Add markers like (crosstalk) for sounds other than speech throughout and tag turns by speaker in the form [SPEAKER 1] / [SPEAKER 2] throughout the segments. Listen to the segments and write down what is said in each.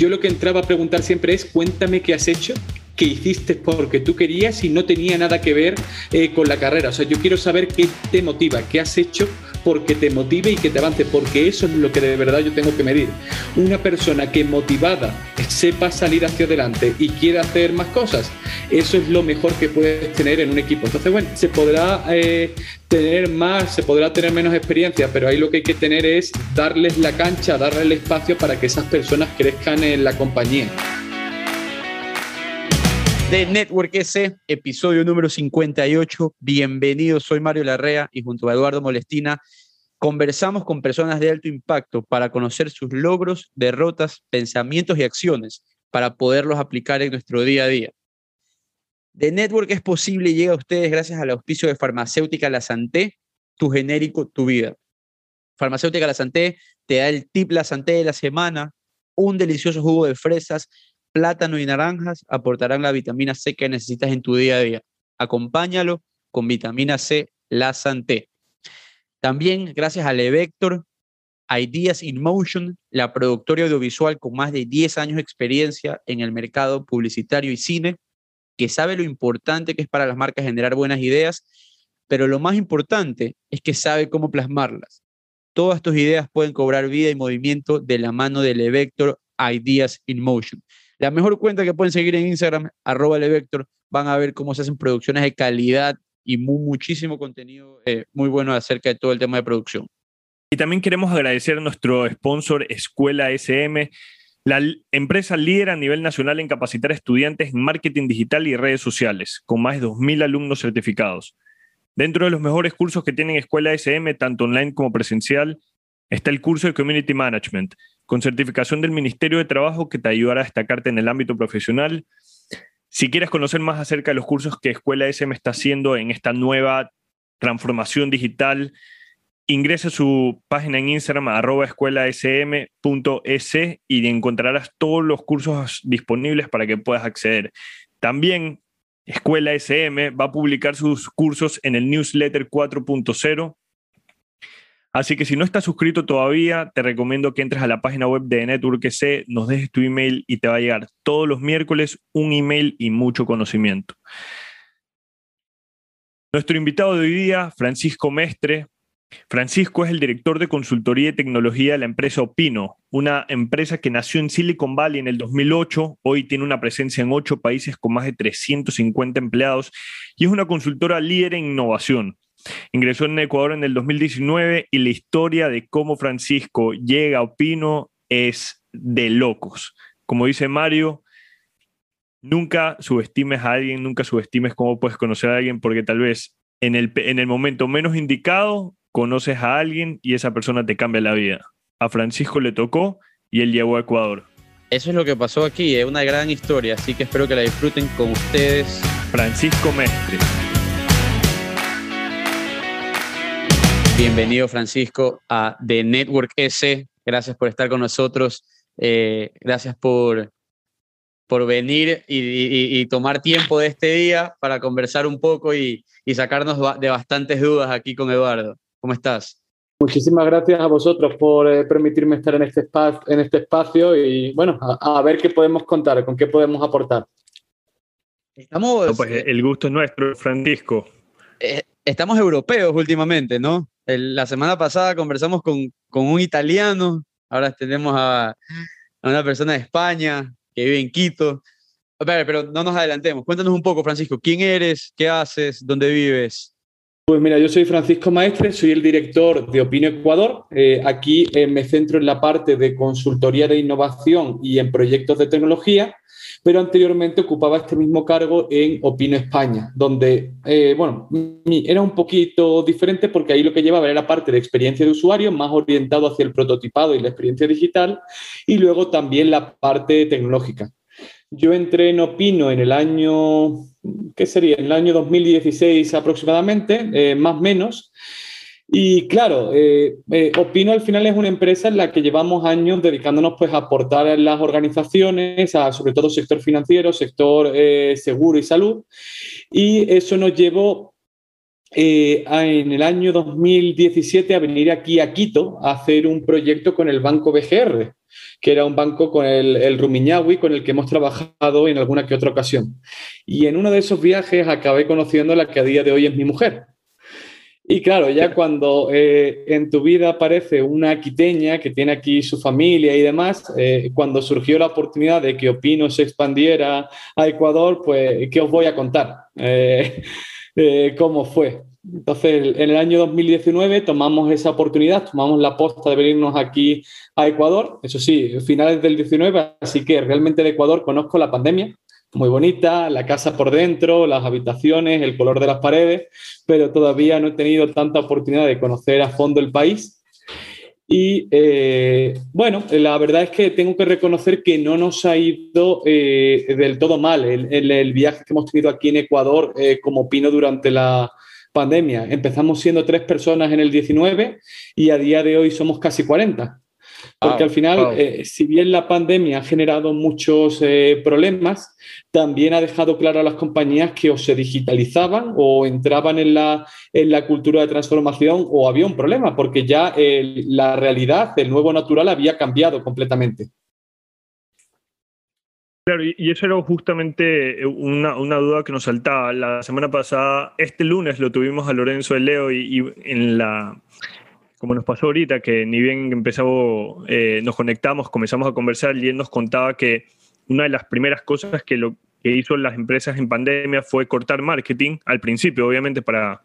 [SPEAKER 1] yo lo que entraba a preguntar siempre es, cuéntame qué has hecho que hiciste porque tú querías y no tenía nada que ver eh, con la carrera. O sea, yo quiero saber qué te motiva, qué has hecho porque te motive y que te avance, porque eso es lo que de verdad yo tengo que medir. Una persona que motivada sepa salir hacia adelante y quiera hacer más cosas, eso es lo mejor que puedes tener en un equipo. Entonces, bueno, se podrá eh, tener más, se podrá tener menos experiencia, pero ahí lo que hay que tener es darles la cancha, darles el espacio para que esas personas crezcan en la compañía
[SPEAKER 2] de Network S, episodio número 58. Bienvenidos, soy Mario Larrea y junto a Eduardo Molestina conversamos con personas de alto impacto para conocer sus logros, derrotas, pensamientos y acciones para poderlos aplicar en nuestro día a día. De Network es posible y llega a ustedes gracias al auspicio de Farmacéutica La Santé, tu genérico, tu vida. Farmacéutica La Santé te da el tip La Santé de la semana, un delicioso jugo de fresas plátano y naranjas aportarán la vitamina C que necesitas en tu día a día. Acompáñalo con vitamina C, la Santé. También gracias a Levector, Ideas in Motion, la productora audiovisual con más de 10 años de experiencia en el mercado publicitario y cine, que sabe lo importante que es para las marcas generar buenas ideas, pero lo más importante es que sabe cómo plasmarlas. Todas tus ideas pueden cobrar vida y movimiento de la mano de Levector Ideas in Motion. La mejor cuenta que pueden seguir en Instagram, arroba Levector, van a ver cómo se hacen producciones de calidad y muchísimo contenido eh, muy bueno acerca de todo el tema de producción.
[SPEAKER 3] Y también queremos agradecer a nuestro sponsor Escuela SM, la empresa líder a nivel nacional en capacitar estudiantes en marketing digital y redes sociales, con más de 2.000 alumnos certificados. Dentro de los mejores cursos que tienen Escuela SM, tanto online como presencial, está el curso de Community Management, con certificación del Ministerio de Trabajo que te ayudará a destacarte en el ámbito profesional. Si quieres conocer más acerca de los cursos que Escuela SM está haciendo en esta nueva transformación digital, ingresa a su página en Instagram arroba escuelasm.es y encontrarás todos los cursos disponibles para que puedas acceder. También Escuela SM va a publicar sus cursos en el newsletter 4.0 Así que si no estás suscrito todavía, te recomiendo que entres a la página web de Network C, nos dejes tu email y te va a llegar todos los miércoles un email y mucho conocimiento. Nuestro invitado de hoy día, Francisco Mestre. Francisco es el director de consultoría y tecnología de la empresa Opino, una empresa que nació en Silicon Valley en el 2008, hoy tiene una presencia en ocho países con más de 350 empleados y es una consultora líder en innovación. Ingresó en Ecuador en el 2019 y la historia de cómo Francisco llega a Opino es de locos. Como dice Mario, nunca subestimes a alguien, nunca subestimes cómo puedes conocer a alguien porque tal vez en el, en el momento menos indicado conoces a alguien y esa persona te cambia la vida. A Francisco le tocó y él llegó a Ecuador.
[SPEAKER 2] Eso es lo que pasó aquí, es una gran historia, así que espero que la disfruten con ustedes.
[SPEAKER 3] Francisco Mestre.
[SPEAKER 2] Bienvenido, Francisco, a The Network S. Gracias por estar con nosotros. Eh, gracias por, por venir y, tomar tiempo de este día para conversar un poco y, sacarnos de bastantes dudas aquí con Eduardo. ¿Cómo estás?
[SPEAKER 1] Muchísimas gracias a vosotros por eh, permitirme estar en este, espacio, en este espacio y bueno, a, ver qué podemos contar, con qué podemos aportar.
[SPEAKER 3] Estamos, pues, el gusto es nuestro, Francisco.
[SPEAKER 2] Eh, estamos europeos últimamente, ¿no? La semana pasada conversamos con, un italiano, ahora tenemos a, una persona de España que vive en Quito. Pero no nos adelantemos. Cuéntanos un poco, Francisco, ¿quién eres? ¿Qué haces? ¿Dónde vives?
[SPEAKER 1] Pues mira, yo soy Francisco Maestre, soy el director de Opino Ecuador. Eh, aquí eh, me centro en la parte de consultoría de innovación y en proyectos de tecnología pero anteriormente ocupaba este mismo cargo en Opino España, donde, eh, bueno, era un poquito diferente porque ahí lo que llevaba era la parte de experiencia de usuario, más orientado hacia el prototipado y la experiencia digital, y luego también la parte tecnológica. Yo entré en Opino en el año, ¿qué sería? En el año 2016 aproximadamente, eh, más o menos, y claro, eh, eh, Opino al final es una empresa en la que llevamos años dedicándonos pues, a aportar a las organizaciones, sobre todo sector financiero, sector eh, seguro y salud. Y eso nos llevó en el año 2017 a venir aquí a Quito a hacer un proyecto con el Banco BGR, que era un banco con el, el Rumiñahui con el que hemos trabajado en alguna que otra ocasión. Y en uno de esos viajes acabé conociendo a la que a día de hoy es mi mujer. Y claro, ya cuando eh, en tu vida aparece una quiteña que tiene aquí su familia y demás, eh, cuando surgió la oportunidad de que Opino se expandiera a Ecuador, pues, ¿qué os voy a contar? Eh, (laughs) ¿Cómo fue? Entonces, en el año 2019 tomamos esa oportunidad, tomamos la posta de venirnos aquí a Ecuador, eso sí, finales del 19, así que realmente de Ecuador conozco la pandemia, muy bonita, la casa por dentro, las habitaciones, el color de las paredes, pero todavía no he tenido tanta oportunidad de conocer a fondo el país. Y eh, bueno, la verdad es que tengo que reconocer que no nos ha ido eh, del todo mal el, el, viaje que hemos tenido aquí en Ecuador eh, como Pino durante la pandemia. Empezamos siendo tres personas en el 19 y a día de hoy somos casi 40. Porque al final, eh, si bien la pandemia ha generado muchos eh, problemas, también ha dejado claro a las compañías que o se digitalizaban o entraban en la, en la cultura de transformación o había un problema, porque ya la realidad, el nuevo natural había cambiado completamente.
[SPEAKER 3] Claro, y eso era justamente una, una, duda que nos saltaba. La semana pasada, este lunes lo tuvimos a Lorenzo de Leo y en la, como nos pasó ahorita, que ni bien empezamos, eh, nos conectamos, comenzamos a conversar y él nos contaba que una de las primeras cosas que, lo, que hizo las empresas en pandemia fue cortar marketing, al principio obviamente para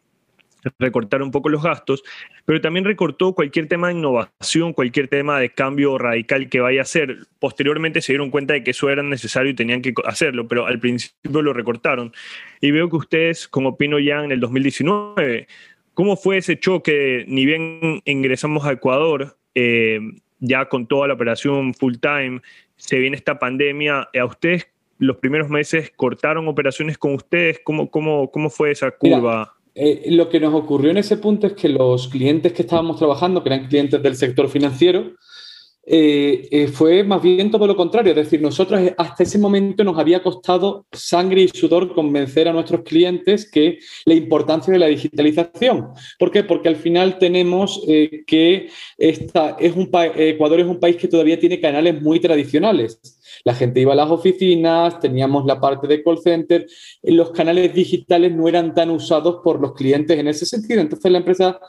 [SPEAKER 3] recortar un poco los gastos, pero también recortó cualquier tema de innovación, cualquier tema de cambio radical que vaya a hacer. Posteriormente se dieron cuenta de que eso era necesario y tenían que hacerlo, pero al principio lo recortaron. Y veo que ustedes, como opino ya en el 2019, ¿Cómo fue ese choque? Ni bien ingresamos a Ecuador, eh, ya con toda la operación full time, se viene esta pandemia. ¿A ustedes los primeros meses cortaron operaciones con ustedes? ¿Cómo, cómo, cómo fue esa curva?
[SPEAKER 1] Eh, lo que nos ocurrió en ese punto es que los clientes que estábamos trabajando, que eran clientes del sector financiero, eh, eh, fue más bien todo lo contrario. Es decir, nosotros hasta ese momento nos había costado sangre y sudor convencer a nuestros clientes que la importancia de la digitalización. ¿Por qué? Porque al final tenemos eh, que esta es un Ecuador es un país que todavía tiene canales muy tradicionales. La gente iba a las oficinas, teníamos la parte de call center, los canales digitales no eran tan usados por los clientes en ese sentido. Entonces la empresa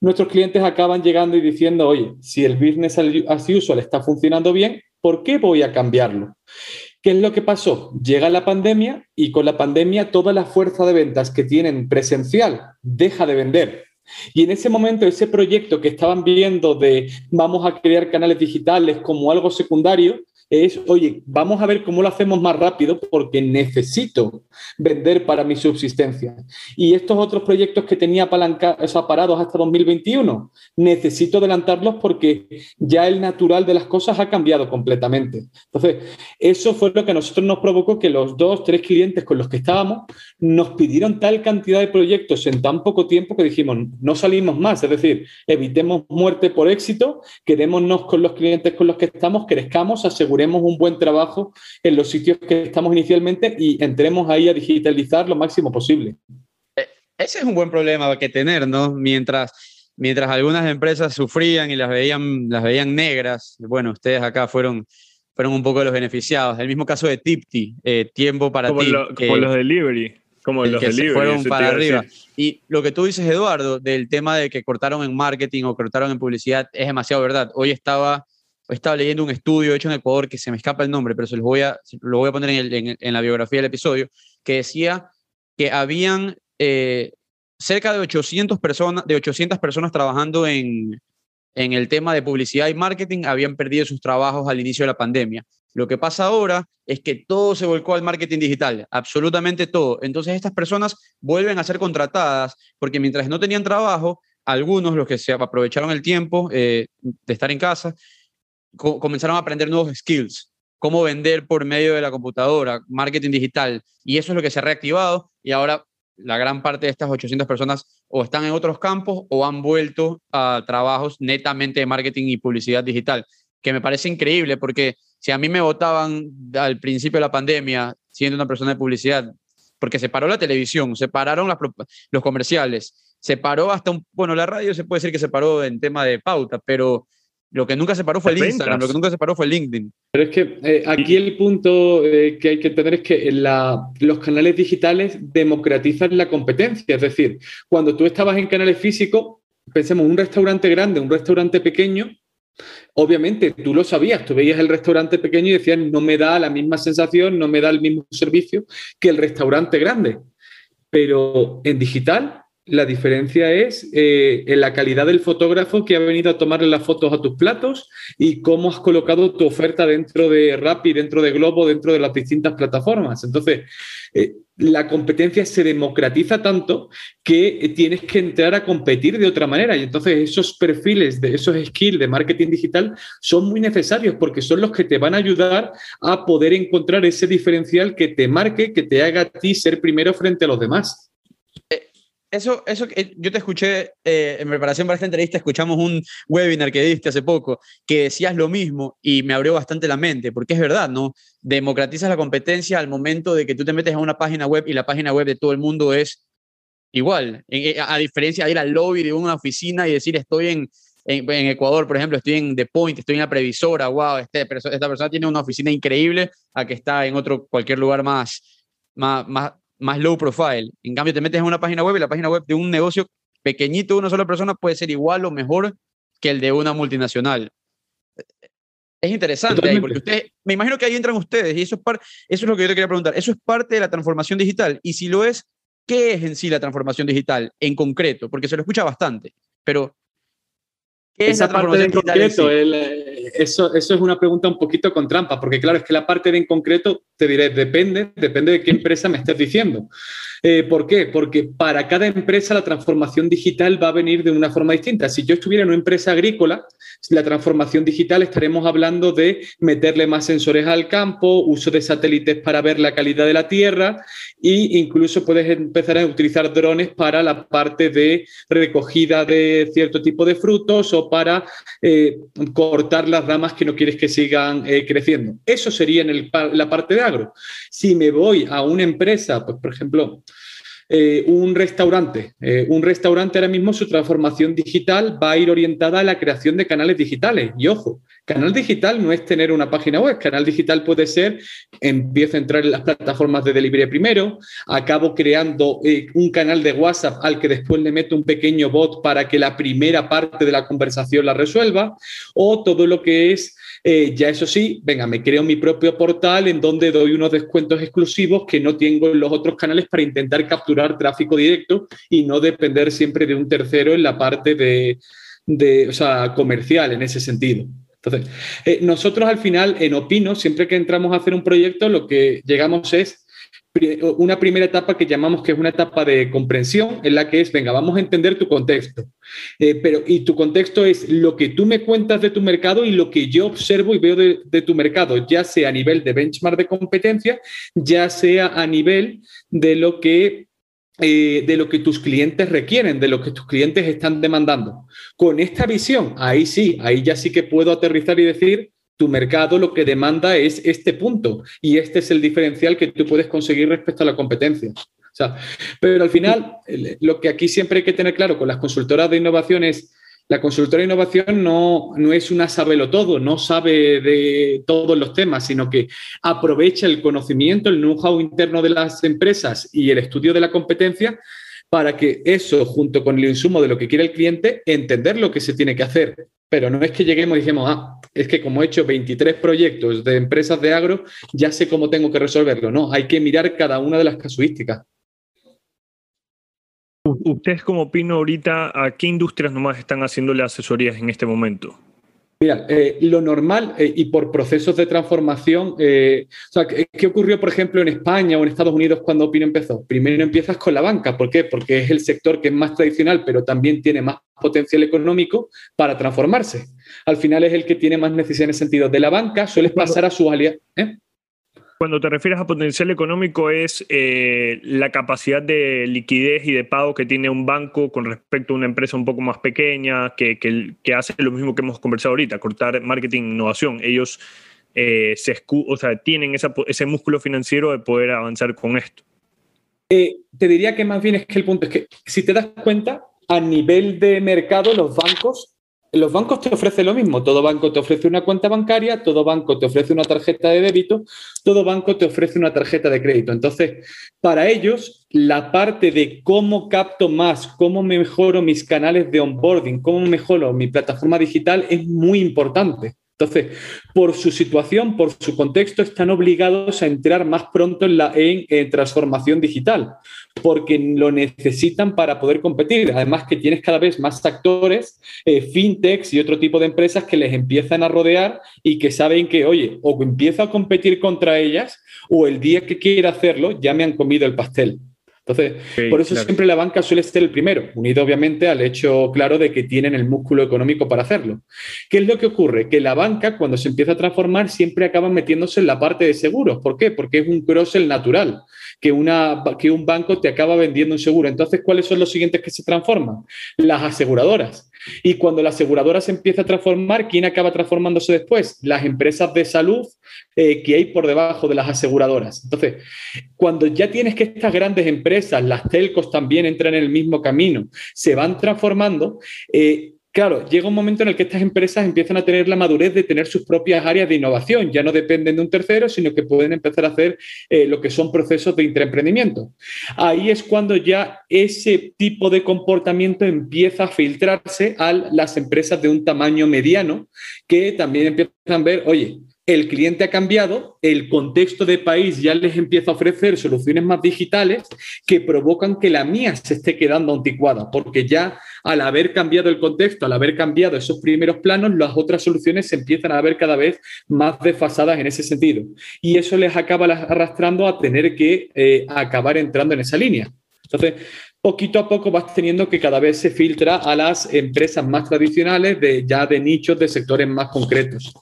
[SPEAKER 1] nuestros clientes acaban llegando y diciendo, oye, si el business as usual está funcionando bien, ¿por qué voy a cambiarlo? ¿Qué es lo que pasó? Llega la pandemia y con la pandemia toda la fuerza de ventas que tienen presencial deja de vender. Y en ese momento ese proyecto que estaban viendo de vamos a crear canales digitales como algo secundario, es, oye, vamos a ver cómo lo hacemos más rápido porque necesito vender para mi subsistencia. Y estos otros proyectos que tenía sea, parados hasta 2021, necesito adelantarlos porque ya el natural de las cosas ha cambiado completamente. Entonces, eso fue lo que a nosotros nos provocó que los dos, tres clientes con los que estábamos nos pidieron tal cantidad de proyectos en tan poco tiempo que dijimos, no salimos más. Es decir, evitemos muerte por éxito, quedémonos con los clientes con los que estamos, crezcamos, aseguremos un buen trabajo en los sitios que estamos inicialmente y entremos ahí a digitalizar lo máximo posible.
[SPEAKER 2] Eh, ese es un buen problema que tener, ¿no? Mientras, mientras algunas empresas sufrían y las veían, las veían negras, bueno, ustedes acá fueron, fueron un poco los beneficiados. El mismo caso de Tipti, eh, tiempo para
[SPEAKER 3] como
[SPEAKER 2] ti.
[SPEAKER 3] como los delivery. Como los delivery,
[SPEAKER 2] fueron para arriba. Y lo que tú dices, Eduardo, del tema de que cortaron en marketing o cortaron en publicidad, es demasiado verdad. Hoy estaba estaba leyendo un estudio hecho en Ecuador que se me escapa el nombre, pero se los voy a, lo voy a poner en, la biografía del episodio, que decía que habían eh, cerca de 800 personas, de 800 personas trabajando en, en el tema de publicidad y marketing, habían perdido sus trabajos al inicio de la pandemia. Lo que pasa ahora es que todo se volcó al marketing digital, absolutamente todo. Entonces estas personas vuelven a ser contratadas porque mientras no tenían trabajo, algunos, los que se aprovecharon el tiempo eh, de estar en casa, comenzaron a aprender nuevos skills, cómo vender por medio de la computadora, marketing digital, y eso es lo que se ha reactivado y ahora la gran parte de estas 800 personas o están en otros campos o han vuelto a trabajos netamente de marketing y publicidad digital, que me parece increíble porque si a mí me votaban al principio de la pandemia siendo una persona de publicidad, porque se paró la televisión, se pararon los comerciales, se paró hasta un, bueno, la radio se puede decir que se paró en tema de pauta, pero lo que nunca se paró fue el Instagram, lo que nunca se paró fue el LinkedIn.
[SPEAKER 1] Pero es que eh, aquí el punto eh, que hay que entender es que los canales digitales democratizan la competencia. Es decir, cuando tú estabas en canales físicos, pensemos un restaurante grande, un restaurante pequeño, obviamente tú lo sabías, tú veías el restaurante pequeño y decías, no me da la misma sensación, no me da el mismo servicio que el restaurante grande. Pero en digital la diferencia es eh, en la calidad del fotógrafo que ha venido a tomarle las fotos a tus platos y cómo has colocado tu oferta dentro de Rappi, dentro de Globo, dentro de las distintas plataformas. Entonces, eh, la competencia se democratiza tanto que tienes que entrar a competir de otra manera. Y entonces esos perfiles, de esos skills de marketing digital son muy necesarios porque son los que te van a ayudar a poder encontrar ese diferencial que te marque, que te haga a ti ser primero frente a los demás.
[SPEAKER 2] Eso, eso, yo te escuché eh, en preparación para esta entrevista, escuchamos un webinar que diste hace poco, que decías lo mismo y me abrió bastante la mente, porque es verdad, ¿no? Democratizas la competencia al momento de que tú te metes a una página web y la página web de todo el mundo es igual, a, diferencia de ir al lobby de una oficina y decir estoy en, en, Ecuador, por ejemplo, estoy en The Point, estoy en la previsora, wow, este, esta persona tiene una oficina increíble a que está en otro, cualquier lugar más, más, más más low profile. En cambio, te metes en una página web y la página web de un negocio pequeñito de una sola persona puede ser igual o mejor que el de una multinacional. Es interesante porque usted, me imagino que ahí entran ustedes y eso es, eso es lo que yo te quería preguntar. ¿Eso es parte de la transformación digital? Y si lo es, ¿qué es en sí la transformación digital en concreto? Porque se lo escucha bastante, pero
[SPEAKER 1] esa parte de en concreto, eh, eso, eso es una pregunta un poquito con trampa, porque claro, es que la parte de en concreto, te diré, depende, depende de qué empresa me estés diciendo. Eh, ¿Por qué? Porque para cada empresa la transformación digital va a venir de una forma distinta. Si yo estuviera en una empresa agrícola, la transformación digital estaremos hablando de meterle más sensores al campo, uso de satélites para ver la calidad de la tierra e incluso puedes empezar a utilizar drones para la parte de recogida de cierto tipo de frutos o para eh, cortar las ramas que no quieres que sigan eh, creciendo. Eso sería en la parte de agro. Si me voy a una empresa, pues por ejemplo, eh, un restaurante. Eh, un restaurante ahora mismo su transformación digital va a ir orientada a la creación de canales digitales. Y ojo, canal digital no es tener una página web. Canal digital puede ser, empiezo a entrar en las plataformas de delivery primero, acabo creando eh, un canal de WhatsApp al que después le meto un pequeño bot para que la primera parte de la conversación la resuelva, o todo lo que es eh, ya eso sí, venga, me creo mi propio portal en donde doy unos descuentos exclusivos que no tengo en los otros canales para intentar capturar tráfico directo y no depender siempre de un tercero en la parte de, de o sea, comercial en ese sentido. Entonces, eh, nosotros al final en Opino, siempre que entramos a hacer un proyecto, lo que llegamos es una primera etapa que llamamos que es una etapa de comprensión, en la que es, venga, vamos a entender tu contexto. Eh, pero, y tu contexto es lo que tú me cuentas de tu mercado y lo que yo observo y veo de, tu mercado, ya sea a nivel de benchmark de competencia, ya sea a nivel de lo que eh, de lo que tus clientes requieren, de lo que tus clientes están demandando. Con esta visión, ahí sí, ahí ya sí que puedo aterrizar y decir, tu mercado lo que demanda es este punto y este es el diferencial que tú puedes conseguir respecto a la competencia. pero al final, lo que aquí siempre hay que tener claro con las consultoras de innovación es, la consultora de innovación no, no es una sabelo todo, no sabe de todos los temas, sino que aprovecha el conocimiento, el know-how interno de las empresas y el estudio de la competencia para que eso, junto con el insumo de lo que quiere el cliente, entender lo que se tiene que hacer. Pero no es que lleguemos y dijimos, ah, es que como he hecho 23 proyectos de empresas de agro, ya sé cómo tengo que resolverlo. No, hay que mirar cada una de las casuísticas.
[SPEAKER 3] ¿Ustedes como opino ahorita a qué industrias nomás están haciéndole asesorías en este momento?
[SPEAKER 1] Mira, eh, lo normal eh, y por procesos de transformación, eh, o sea, ¿qué, ocurrió, por ejemplo, en España o en Estados Unidos cuando Opino empezó? Primero empiezas con la banca, ¿por qué? Porque es el sector que es más tradicional, pero también tiene más potencial económico para transformarse. Al final es el que tiene más necesidad en ese sentido. De la banca sueles pasar a su aliados.
[SPEAKER 3] Cuando te refieres a potencial económico es eh, la capacidad de liquidez y de pago que tiene un banco con respecto a una empresa un poco más pequeña que, que, hace lo mismo que hemos conversado ahorita, cortar marketing e innovación. Ellos eh, se o sea, tienen ese músculo financiero de poder avanzar con esto.
[SPEAKER 1] Eh, te diría que más bien es que el punto es que si te das cuenta, a nivel de mercado, los bancos los bancos te ofrecen lo mismo. Todo banco te ofrece una cuenta bancaria, todo banco te ofrece una tarjeta de débito, todo banco te ofrece una tarjeta de crédito. Entonces, para ellos, la parte de cómo capto más, cómo mejoro mis canales de onboarding, cómo mejoro mi plataforma digital es muy importante. Entonces, por su situación, por su contexto, están obligados a entrar más pronto en la en, transformación digital, porque lo necesitan para poder competir. Además que tienes cada vez más actores, eh, fintechs y otro tipo de empresas que les empiezan a rodear y que saben que, oye, o empiezo a competir contra ellas o el día que quiera hacerlo ya me han comido el pastel. Entonces, por eso siempre la banca suele ser el primero, unido obviamente al hecho claro de que tienen el músculo económico para hacerlo. ¿Qué es lo que ocurre? Que la banca, cuando se empieza a transformar, siempre acaba metiéndose en la parte de seguros. ¿Por qué? Porque es un cross natural, que, una, que un banco te acaba vendiendo un seguro. Entonces, ¿cuáles son los siguientes que se transforman? Las aseguradoras. Y cuando la aseguradora se empieza a transformar, ¿quién acaba transformándose después? Las empresas de salud eh, que hay por debajo de las aseguradoras. Entonces, cuando ya tienes que estas grandes empresas, las telcos también entran en el mismo camino, se van transformando, eh, Claro, llega un momento en el que estas empresas empiezan a tener la madurez de tener sus propias áreas de innovación. Ya no dependen de un tercero, sino que pueden empezar a hacer eh, lo que son procesos de intraemprendimiento. Ahí es cuando ya ese tipo de comportamiento empieza a filtrarse a las empresas de un tamaño mediano, que también empiezan a ver, oye, el cliente ha cambiado, el contexto de país ya les empieza a ofrecer soluciones más digitales que provocan que la mía se esté quedando anticuada, porque ya al haber cambiado el contexto, al haber cambiado esos primeros planos, las otras soluciones se empiezan a ver cada vez más desfasadas en ese sentido. Y eso les acaba arrastrando a tener que eh, acabar entrando en esa línea. Entonces, poquito a poco vas teniendo que cada vez se filtra a las empresas más tradicionales, de, ya de nichos, de sectores más concretos.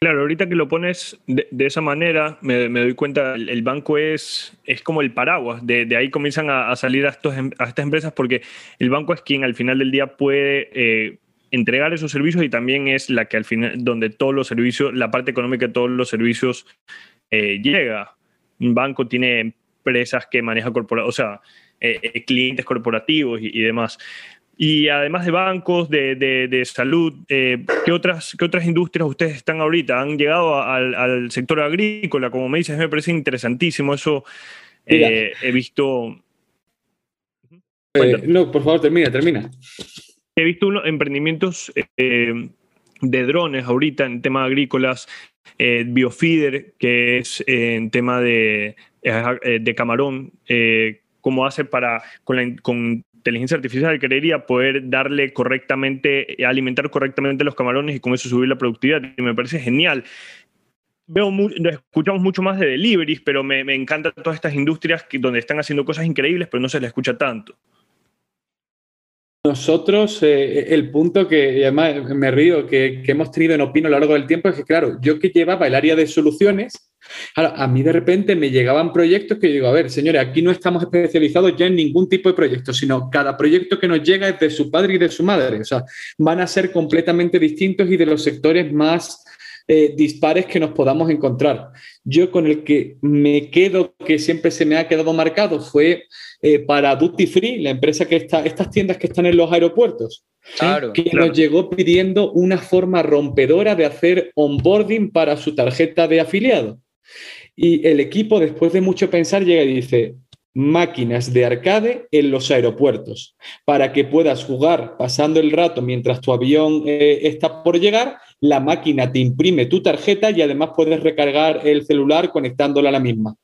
[SPEAKER 3] Claro, ahorita que lo pones de, esa manera, me, doy cuenta, el, banco es, es como el paraguas, de, ahí comienzan a, salir a, em, a, estas empresas porque el banco es quien al final del día puede eh, entregar esos servicios y también es la que al final, donde todos los servicios, la parte económica de todos los servicios eh, llega. Un banco tiene empresas que maneja corporativos, o sea, eh, clientes corporativos y demás. Y además de bancos, de, salud, eh, ¿qué, otras, ¿qué otras industrias ustedes están ahorita? ¿Han llegado al, sector agrícola? Como me dices, me parece interesantísimo. Eso eh, he visto.
[SPEAKER 1] Eh, no, por favor, termina, termina.
[SPEAKER 3] He visto unos emprendimientos de drones ahorita en temas agrícolas, Biofeeder, que es en tema de, de camarón, cómo hace para, con, la, con inteligencia artificial, creería poder darle correctamente, alimentar correctamente los camarones y con eso subir la productividad. Y me parece genial. Veo escuchamos mucho más de deliveries, pero me, me encantan todas estas industrias que, donde están haciendo cosas increíbles, pero no se les escucha tanto.
[SPEAKER 1] Nosotros, eh, el punto que además me río, que, hemos tenido en Opino a lo largo del tiempo es que, claro, yo que llevaba el área de soluciones, a mí de repente me llegaban proyectos que yo digo, a ver, señores, aquí no estamos especializados ya en ningún tipo de proyecto, sino cada proyecto que nos llega es de su padre y de su madre. O sea, van a ser completamente distintos y de los sectores más eh, dispares que nos podamos encontrar. Yo con el que me quedo, que siempre se me ha quedado marcado, fue eh, para Duty Free, la empresa que está, estas tiendas que están en los aeropuertos, que nos llegó pidiendo una forma rompedora de hacer onboarding para su tarjeta de afiliado. Y el equipo, después de mucho pensar, llega y dice, máquinas de arcade en los aeropuertos, para que puedas jugar pasando el rato mientras tu avión eh, está por llegar, la máquina te imprime tu tarjeta y además puedes recargar el celular conectándola a la misma.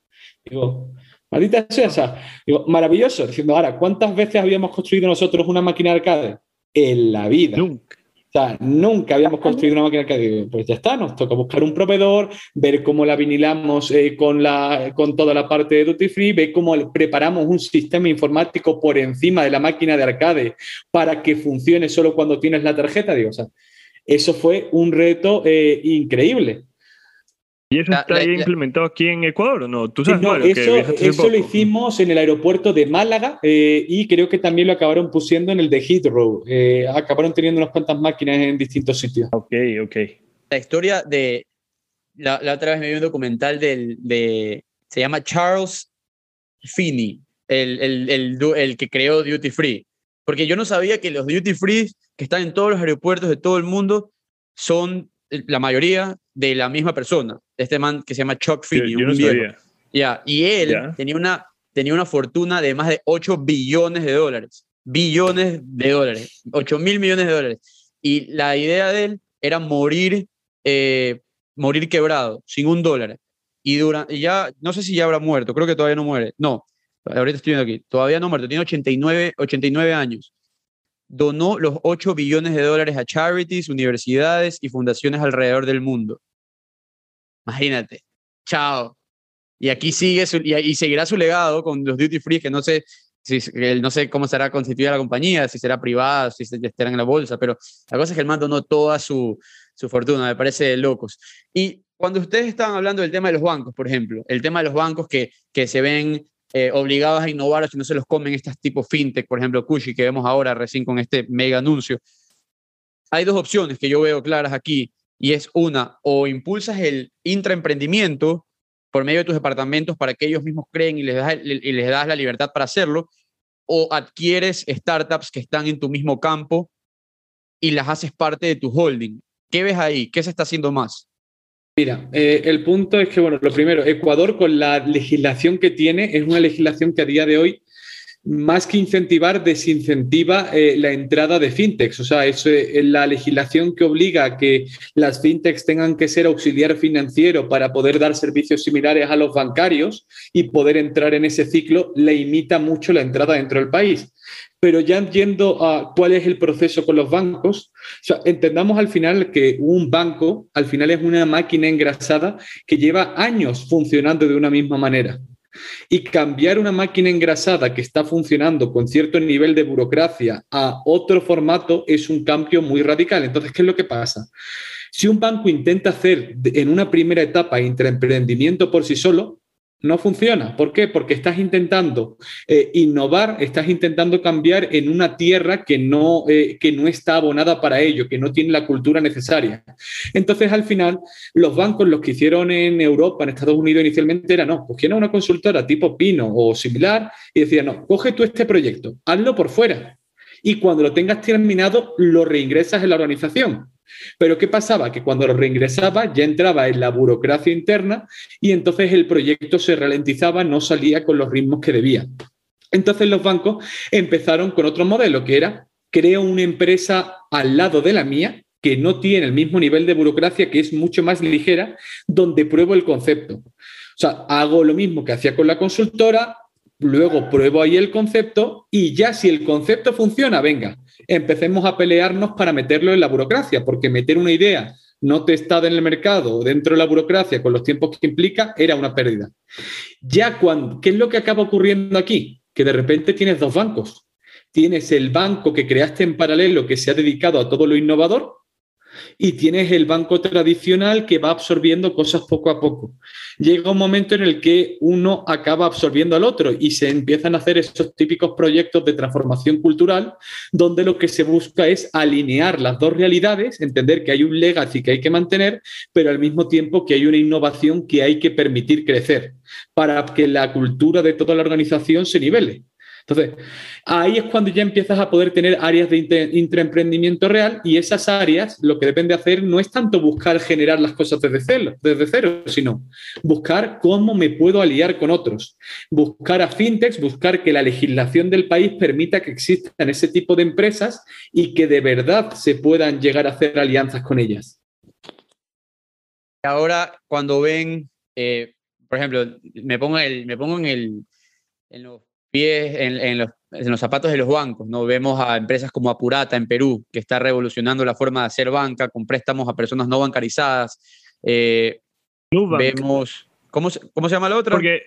[SPEAKER 1] Digo, maldita sea, digo, maravilloso, diciendo, ahora, ¿cuántas veces habíamos construido nosotros una máquina de arcade? En la vida. Nunca. O sea, nunca habíamos construido una máquina que pues ya está, nos toca buscar un proveedor, ver cómo la vinilamos eh, con, la, con toda la parte de Duty Free, ver cómo preparamos un sistema informático por encima de la máquina de arcade para que funcione solo cuando tienes la tarjeta. Digo, o sea, eso fue un reto eh, increíble.
[SPEAKER 3] ¿Y eso está implementado aquí en Ecuador o no? ¿Tú sabes,
[SPEAKER 1] no, eso, lo hicimos en el aeropuerto de Málaga eh, y creo que también lo acabaron pusiendo en el de Heathrow. Eh, acabaron teniendo unas cuantas máquinas en distintos sitios.
[SPEAKER 3] Ok, ok.
[SPEAKER 2] La historia de... La, otra vez me vi un documental del, de... Se llama Charles Finney, el, el, el, el que creó Duty Free. Porque yo no sabía que los duty free que están en todos los aeropuertos de todo el mundo son la mayoría de la misma persona. Este man que se llama Chuck Finney.
[SPEAKER 3] Yo, no sabía.
[SPEAKER 2] Ya, y él tenía, una, tenía una fortuna de más de 8 billones de dólares. Billones de dólares. 8 mil millones de dólares. Y la idea de él era morir, eh, morir quebrado, sin un dólar. Y, durante, ya, no sé si ya habrá muerto, creo que todavía no muere. No, ahorita estoy viendo aquí, todavía no muerto, tiene 89, 89 años. Donó los 8 billones de dólares a charities, universidades y fundaciones alrededor del mundo. Imagínate. Chao. Y aquí sigue y, seguirá su legado con los duty free, que no sé, si, no sé cómo será constituida la compañía, si será privada, si estará en la bolsa, pero la cosa es que el man donó toda su, su fortuna, me parece de locos. Y cuando ustedes estaban hablando del tema de los bancos, por ejemplo, el tema de los bancos que, que se ven eh, obligados a innovar si no se los comen estas tipos fintech, por ejemplo, Kushi, que vemos ahora recién con este mega anuncio. Hay dos opciones que yo veo claras aquí, y es una, o impulsas el intraemprendimiento por medio de tus departamentos para que ellos mismos creen y les das, y les das la libertad para hacerlo, o adquieres startups que están en tu mismo campo y las haces parte de tu holding. ¿Qué ves ahí? ¿Qué se está haciendo más?
[SPEAKER 1] Mira, eh, el punto es que, bueno, lo primero, Ecuador con la legislación que tiene es una legislación que a día de hoy, más que incentivar, desincentiva eh, la entrada de fintechs. O sea, es eh, la legislación que obliga a que las fintechs tengan que ser auxiliar financiero para poder dar servicios similares a los bancarios y poder entrar en ese ciclo, le imita mucho la entrada dentro del país pero ya yendo a cuál es el proceso con los bancos, entendamos al final que un banco al final es una máquina engrasada que lleva años funcionando de una misma manera. Y cambiar una máquina engrasada que está funcionando con cierto nivel de burocracia a otro formato es un cambio muy radical. Entonces, ¿qué es lo que pasa? Si un banco intenta hacer en una primera etapa intraemprendimiento por sí solo, no funciona. ¿Por qué? Porque estás intentando eh, innovar, estás intentando cambiar en una tierra que no, eh, que no está abonada para ello, que no tiene la cultura necesaria. Entonces, al final, los bancos, los que hicieron en Europa, en Estados Unidos inicialmente, era no, cogieron una consultora tipo Pino o similar y decían, no, coge tú este proyecto, hazlo por fuera. Y cuando lo tengas terminado, lo reingresas en la organización. Pero ¿qué pasaba? Que cuando lo reingresaba ya entraba en la burocracia interna y entonces el proyecto se ralentizaba, no salía con los ritmos que debía. Entonces los bancos empezaron con otro modelo que era creo una empresa al lado de la mía que no tiene el mismo nivel de burocracia, que es mucho más ligera, donde pruebo el concepto. O sea, hago lo mismo que hacía con la consultora, luego pruebo ahí el concepto y ya si el concepto funciona, venga, empecemos a pelearnos para meterlo en la burocracia, porque meter una idea no testada en el mercado o dentro de la burocracia con los tiempos que implica era una pérdida. Ya cuando, ¿qué es lo que acaba ocurriendo aquí? Que de repente tienes dos bancos. Tienes el banco que creaste en paralelo que se ha dedicado a todo lo innovador y tienes el banco tradicional que va absorbiendo cosas poco a poco. Llega un momento en el que uno acaba absorbiendo al otro y se empiezan a hacer esos típicos proyectos de transformación cultural donde lo que se busca es alinear las dos realidades, entender que hay un legacy que hay que mantener, pero al mismo tiempo que hay una innovación que hay que permitir crecer para que la cultura de toda la organización se nivele. Entonces, ahí es cuando ya empiezas a poder tener áreas de intraemprendimiento real y esas áreas lo que depende hacer no es tanto buscar generar las cosas desde cero, desde cero, sino buscar cómo me puedo aliar con otros, buscar a fintechs, buscar que la legislación del país permita que existan ese tipo de empresas y que de verdad se puedan llegar a hacer alianzas con ellas.
[SPEAKER 2] Ahora, cuando ven, eh, por ejemplo, me pongo, el, me pongo en, el, pies en, los, zapatos de los bancos. ¿no? Vemos a empresas como Apurata en Perú, que está revolucionando la forma de hacer banca con préstamos a personas no bancarizadas. Eh, vemos. ¿cómo se, ¿Cómo se llama la otra?
[SPEAKER 3] Porque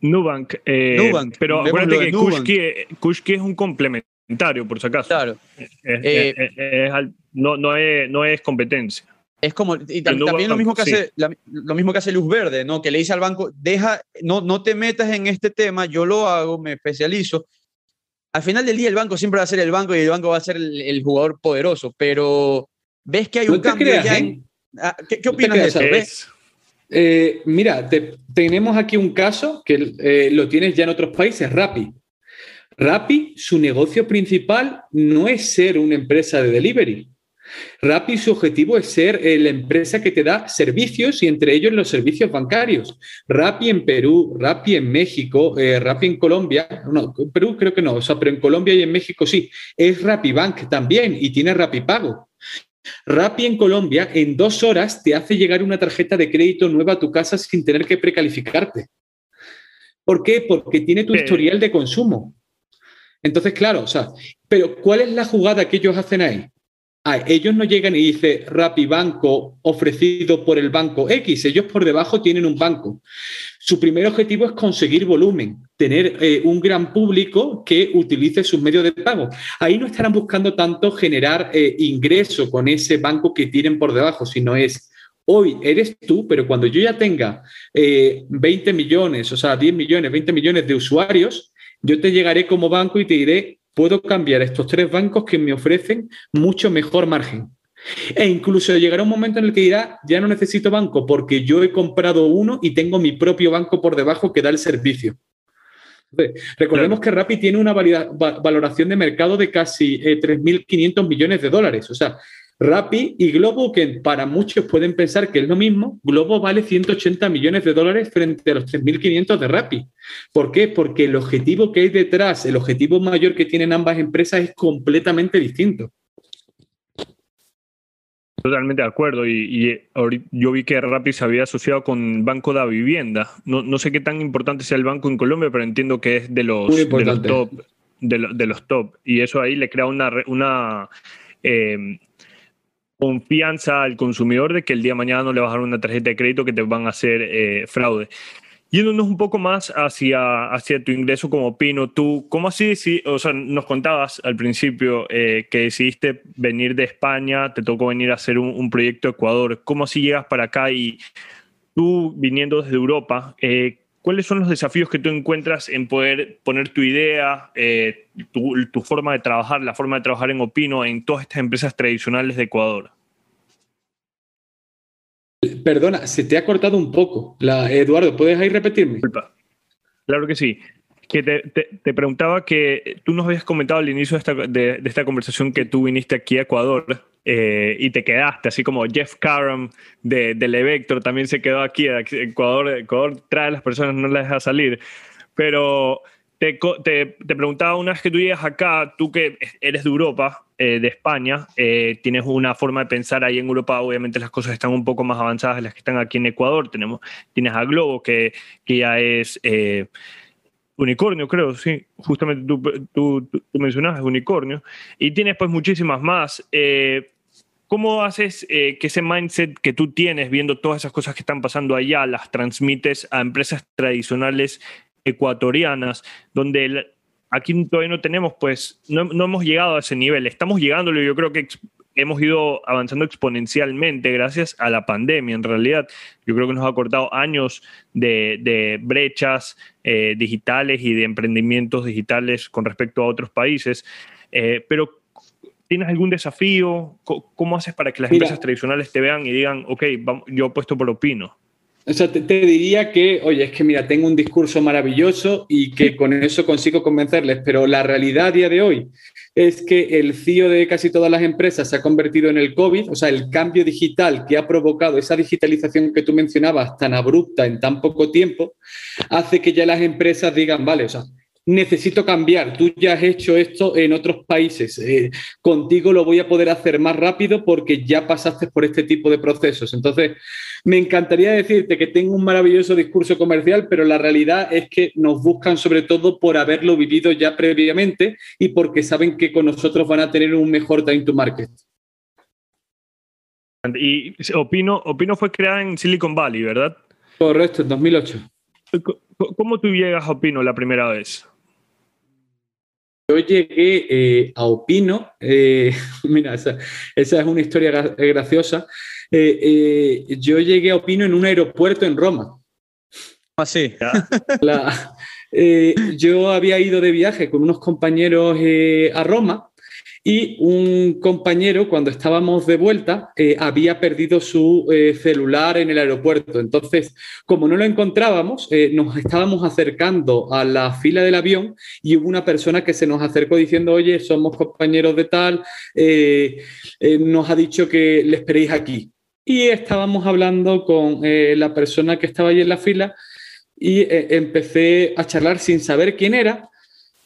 [SPEAKER 3] Nubank. Eh, Nubank pero acuérdate que Kushki, es un complementario, por si acaso.
[SPEAKER 2] Claro.
[SPEAKER 3] Eh, no, no, es, no es competencia.
[SPEAKER 2] Es como, y también lo mismo, que hace, lo mismo que hace Luz Verde, ¿no? Que le dice al banco, deja, no, no te metas en este tema, yo lo hago, me especializo. Al final del día el banco siempre va a ser el banco y el banco va a ser el, jugador poderoso, pero ves que hay un cambio ya en... ¿eh? Ah, ¿qué, opinas de eso?
[SPEAKER 1] Eh, mira, tenemos aquí un caso que eh, lo tienes ya en otros países, Rappi. Rappi, su negocio principal no es ser una empresa de delivery. Rappi, su objetivo es ser eh, la empresa que te da servicios y entre ellos los servicios bancarios. Rappi en Perú, Rappi en México, eh, Rappi en Colombia, no, en Perú creo que no, o sea, pero en Colombia y en México sí. Es Rappi Bank también y tiene Rappi Pago. Rappi en Colombia en dos horas te hace llegar una tarjeta de crédito nueva a tu casa sin tener que precalificarte. ¿Por qué? Porque tiene tu historial de consumo. Entonces, claro, o sea, pero ¿cuál es la jugada que ellos hacen ahí? Ellos no llegan y dicen Rappi Banco ofrecido por el banco X, ellos por debajo tienen un banco. Su primer objetivo es conseguir volumen, tener eh, un gran público que utilice sus medios de pago. Ahí no estarán buscando tanto generar eh, ingreso con ese banco que tienen por debajo, sino es hoy eres tú, pero cuando yo ya tenga 20 eh, millones, o sea, 10 millones, 20 millones de usuarios, yo te llegaré como banco y te diré, puedo cambiar estos tres bancos que me ofrecen mucho mejor margen. E incluso llegará un momento en el que dirá, ya no necesito banco porque yo he comprado uno y tengo mi propio banco por debajo que da el servicio. recordemos que Rappi tiene una valoración de mercado de casi 3.500 eh, millones de dólares. O sea, Rappi y Globo, que para muchos pueden pensar que es lo mismo, Globo vale 180 millones de dólares frente a los 3.500 de Rappi. ¿Por qué? Porque el objetivo que hay detrás, el objetivo mayor que tienen ambas empresas es completamente distinto.
[SPEAKER 3] Totalmente de acuerdo. Y, yo vi que Rappi se había asociado con Banco de Vivienda. No, sé qué tan importante sea el banco en Colombia, pero entiendo que es de los, top. De, los top. Y eso ahí le crea una, una eh, confianza al consumidor de que el día de mañana no le vas a dar una tarjeta de crédito que te van a hacer eh, fraude. Yéndonos un poco más hacia, hacia tu ingreso como Pino, tú, ¿cómo así, o sea, nos contabas al principio eh, que decidiste venir de España, te tocó venir a hacer un, proyecto Ecuador, ¿cómo así llegas para acá y tú viniendo desde Europa, eh, ¿cuáles son los desafíos que tú encuentras en poder poner tu idea, eh, tu, forma de trabajar, la forma de trabajar en Opino en todas estas empresas tradicionales de Ecuador?
[SPEAKER 1] Perdona, se te ha cortado un poco. La, Eduardo, ¿puedes ahí repetirme?
[SPEAKER 3] Claro que sí. Que te, preguntaba que tú nos habías comentado al inicio de esta, de esta conversación que tú viniste aquí a Ecuador eh, y te quedaste, así como Jeff Caram de, de también se quedó aquí. Ecuador, Ecuador trae a las personas, no las deja salir. Pero te, te, preguntaba una vez que tú llegas acá, tú que eres de Europa, eh, de España, eh, tienes una forma de pensar ahí en Europa, obviamente las cosas están un poco más avanzadas de las que están aquí en Ecuador. Tenemos, tienes a Globo, que, que ya es unicornio, creo, sí, justamente tú, mencionabas unicornio, y tienes pues muchísimas más. ¿Cómo haces eh, que ese mindset que tú tienes viendo todas esas cosas que están pasando allá las transmites a empresas tradicionales ecuatorianas, donde aquí todavía no tenemos, pues, no, hemos llegado a ese nivel. Estamos llegándolo yo creo que hemos ido avanzando exponencialmente gracias a la pandemia. En realidad, yo creo que nos ha cortado años de, brechas eh, digitales y de emprendimientos digitales con respecto a otros países. Eh, pero ¿Tienes algún desafío? ¿Cómo haces para que las empresas tradicionales te vean y digan, ok, yo puesto por Opino?
[SPEAKER 1] O sea, te, diría que, oye, es que mira, tengo un discurso maravilloso y que con eso consigo convencerles, pero la realidad a día de hoy es que el CEO de casi todas las empresas se ha convertido en el COVID, o sea, el cambio digital que ha provocado esa digitalización que tú mencionabas tan abrupta en tan poco tiempo, hace que ya las empresas digan, vale, o sea, necesito cambiar, tú ya has hecho esto en otros países, eh, contigo lo voy a poder hacer más rápido porque ya pasaste por este tipo de procesos. Entonces, me encantaría decirte que tengo un maravilloso discurso comercial, pero la realidad es que nos buscan sobre todo por haberlo vivido ya previamente y porque saben que con nosotros van a tener un mejor time to market.
[SPEAKER 3] Y Opino, Opino fue creada en Silicon Valley, ¿verdad?
[SPEAKER 1] Correcto, en 2008.
[SPEAKER 3] ¿Cómo tú llegas a Opino la primera vez?
[SPEAKER 1] Yo llegué eh, a Opino, eh, (laughs) mira, esa, es una historia graciosa. Eh, yo llegué a Opino en un aeropuerto en Roma.
[SPEAKER 2] Ah, sí.
[SPEAKER 1] yo había ido de viaje con unos compañeros a Roma y un compañero, cuando estábamos de vuelta, eh, había perdido su eh, celular en el aeropuerto. Entonces, como no lo encontrábamos, eh, nos estábamos acercando a la fila del avión y hubo una persona que se nos acercó diciendo, oye, somos compañeros de tal, nos ha dicho que le esperéis aquí. Y estábamos hablando con la persona que estaba allí en la fila y empecé a charlar sin saber quién era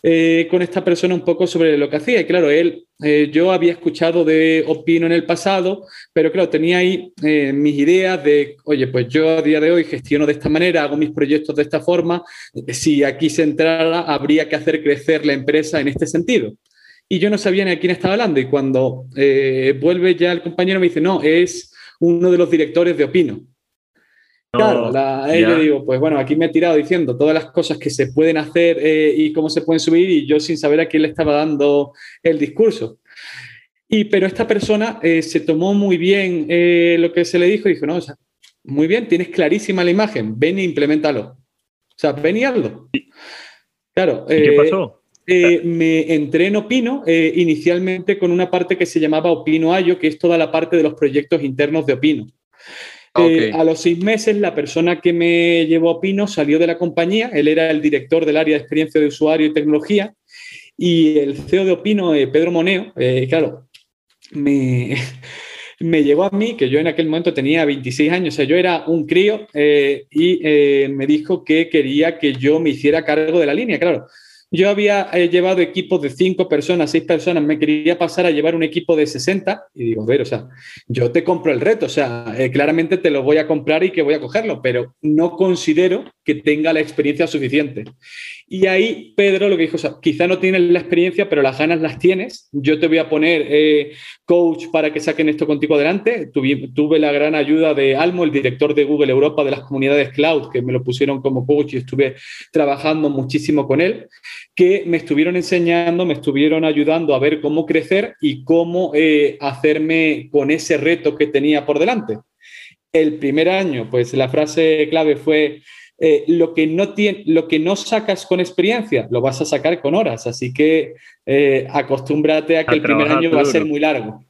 [SPEAKER 1] eh, con esta persona un poco sobre lo que hacía. Y claro, él, eh, yo había escuchado de Opino en el pasado, pero claro, tenía ahí eh, mis ideas de, oye, pues yo a día de hoy gestiono de esta manera, hago mis proyectos de esta forma, si aquí se entrara, habría que hacer crecer la empresa en este sentido. Y yo no sabía ni a quién estaba hablando. Y cuando vuelve ya el compañero me dice, no, es uno de los directores de Opino claro, la, yo digo, pues bueno, aquí me he tirado diciendo todas las cosas que se pueden hacer eh, y cómo se pueden subir y yo sin saber a quién le estaba dando el discurso. Y, pero esta persona eh, se tomó muy bien eh, lo que se le dijo y dijo, no, o sea, muy bien, tienes clarísima la imagen, ven e implementalo. O sea, ven y hazlo. Claro.
[SPEAKER 3] ¿Qué pasó?
[SPEAKER 1] me entré en Opino inicialmente con una parte que se llamaba Opino Ayo, que es toda la parte de los proyectos internos de Opino. Ah, eh, a los seis meses, la persona que me llevó a Pino salió de la compañía. Él era el director del área de experiencia de usuario y tecnología. Y el CEO de Opino, eh, Pedro Moneo, eh, claro, me, (laughs) me llegó a mí, que yo en aquel momento tenía 26 años, o sea, yo era un crío, y me dijo que quería que yo me hiciera cargo de la línea. Claro, yo había eh, llevado equipos de cinco personas, seis personas, me quería pasar a llevar un equipo de 60 y digo, ver, o sea, yo te compro el reto, o sea, eh, claramente te lo voy a comprar y que voy a cogerlo, pero no considero que tenga la experiencia suficiente. Y ahí Pedro lo que dijo, o sea, quizá no tienes la experiencia, pero las ganas las tienes. Yo te voy a poner eh, coach para que saquen esto contigo adelante. Tuve, tuve, la gran ayuda de Almo, el director de Google Europa de las comunidades cloud, que me lo pusieron como coach y estuve trabajando muchísimo con él, que me estuvieron enseñando, me estuvieron ayudando a ver cómo crecer y cómo eh, hacerme con ese reto que tenía por delante. El primer año, pues la frase clave fue eh, lo, que no tiene, lo que no sacas con experiencia, lo vas a sacar con horas. Así que eh, acostúmbrate a que el primer año va a ser muy largo.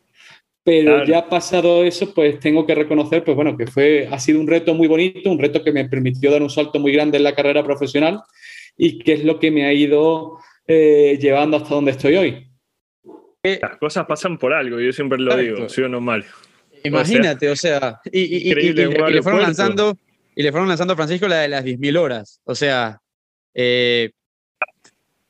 [SPEAKER 1] Pero ya pasado eso, pues tengo que reconocer, pues bueno, que fue, ha sido un reto muy bonito, un reto que me permitió dar un salto muy grande en la carrera profesional y que es lo que me ha ido eh, llevando hasta donde estoy hoy.
[SPEAKER 3] Las cosas pasan por algo, yo siempre lo digo, ¿sí o no, Mario?
[SPEAKER 2] Imagínate, o sea, y, le fueron lanzando y le fueron lanzando a Francisco la de las 10.000 horas. O sea, eh,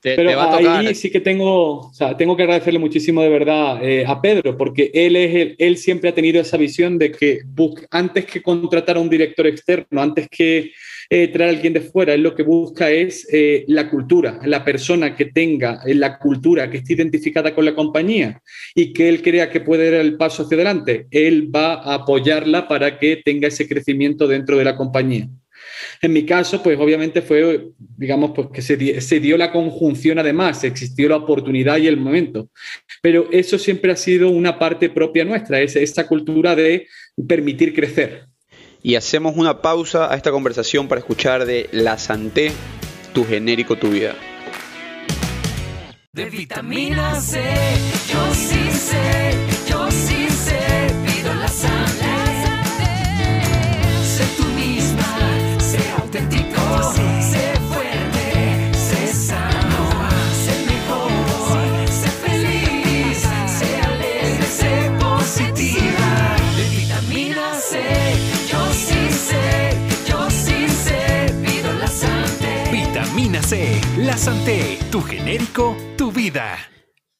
[SPEAKER 1] Pero ahí sí que tengo, o sea, tengo que agradecerle muchísimo de verdad eh, a Pedro, porque él, es él siempre ha tenido esa visión de que antes que contratar a un director externo, antes que eh, traer a alguien de fuera, él lo que busca es eh, la cultura, la persona que tenga eh, la cultura, que esté identificada con la compañía y que él crea que puede dar el paso hacia adelante. Él va a apoyarla para que tenga ese crecimiento dentro de la compañía. En mi caso, pues obviamente fue, digamos, pues que se, dio la conjunción además, existió la oportunidad y el momento. Pero eso siempre ha sido una parte propia nuestra, es esa cultura de permitir crecer
[SPEAKER 2] y hacemos una pausa a esta conversación para escuchar de La Santé, tu genérico, tu vida. De vitamina C, yo sí sé, yo sí sé, La Santé,
[SPEAKER 4] tu genérico, tu vida.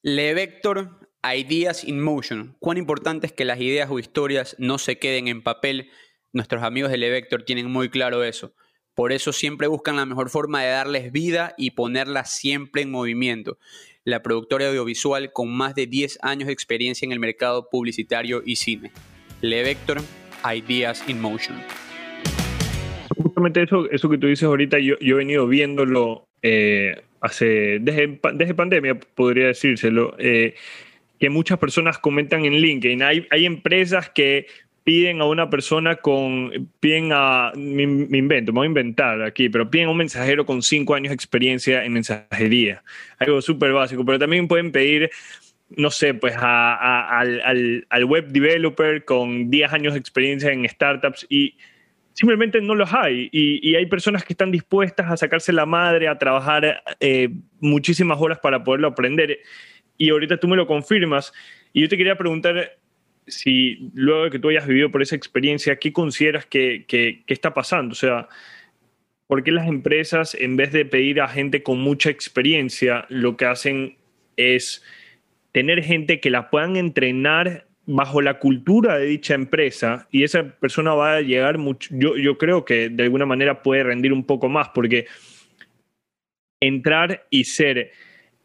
[SPEAKER 2] Le Vector, Ideas in Motion. Cuán importante es que las ideas o historias no se queden en papel. Nuestros amigos de Le Vector tienen muy claro eso. Por eso siempre buscan la mejor forma de darles vida y ponerlas siempre en movimiento. La productora audiovisual con más de 10 años de experiencia en el mercado publicitario y cine. Le Vector, Ideas in Motion
[SPEAKER 3] justamente eso, eso que tú dices ahorita, yo, yo he venido viéndolo eh, hace, desde, desde pandemia, podría decírselo, eh, que muchas personas comentan en LinkedIn. Hay, hay empresas que piden a una persona con, piden a, me, invento, me voy a inventar aquí, pero piden a un mensajero con cinco años de experiencia en mensajería. Algo súper básico, pero también pueden pedir no sé, pues al, al, web developer con 10 años de experiencia en startups y simplemente no los hay. Y, hay personas que están dispuestas a sacarse la madre, a trabajar eh, muchísimas horas para poderlo aprender. Y ahorita tú me lo confirmas. Y yo te quería preguntar si luego de que tú hayas vivido por esa experiencia, ¿qué consideras que, que, que está pasando? O sea, ¿por qué las empresas, en vez de pedir a gente con mucha experiencia, lo que hacen es tener gente que la puedan entrenar bajo la cultura de dicha empresa y esa persona va a llegar mucho, yo, yo creo que de alguna manera puede rendir un poco más porque entrar y ser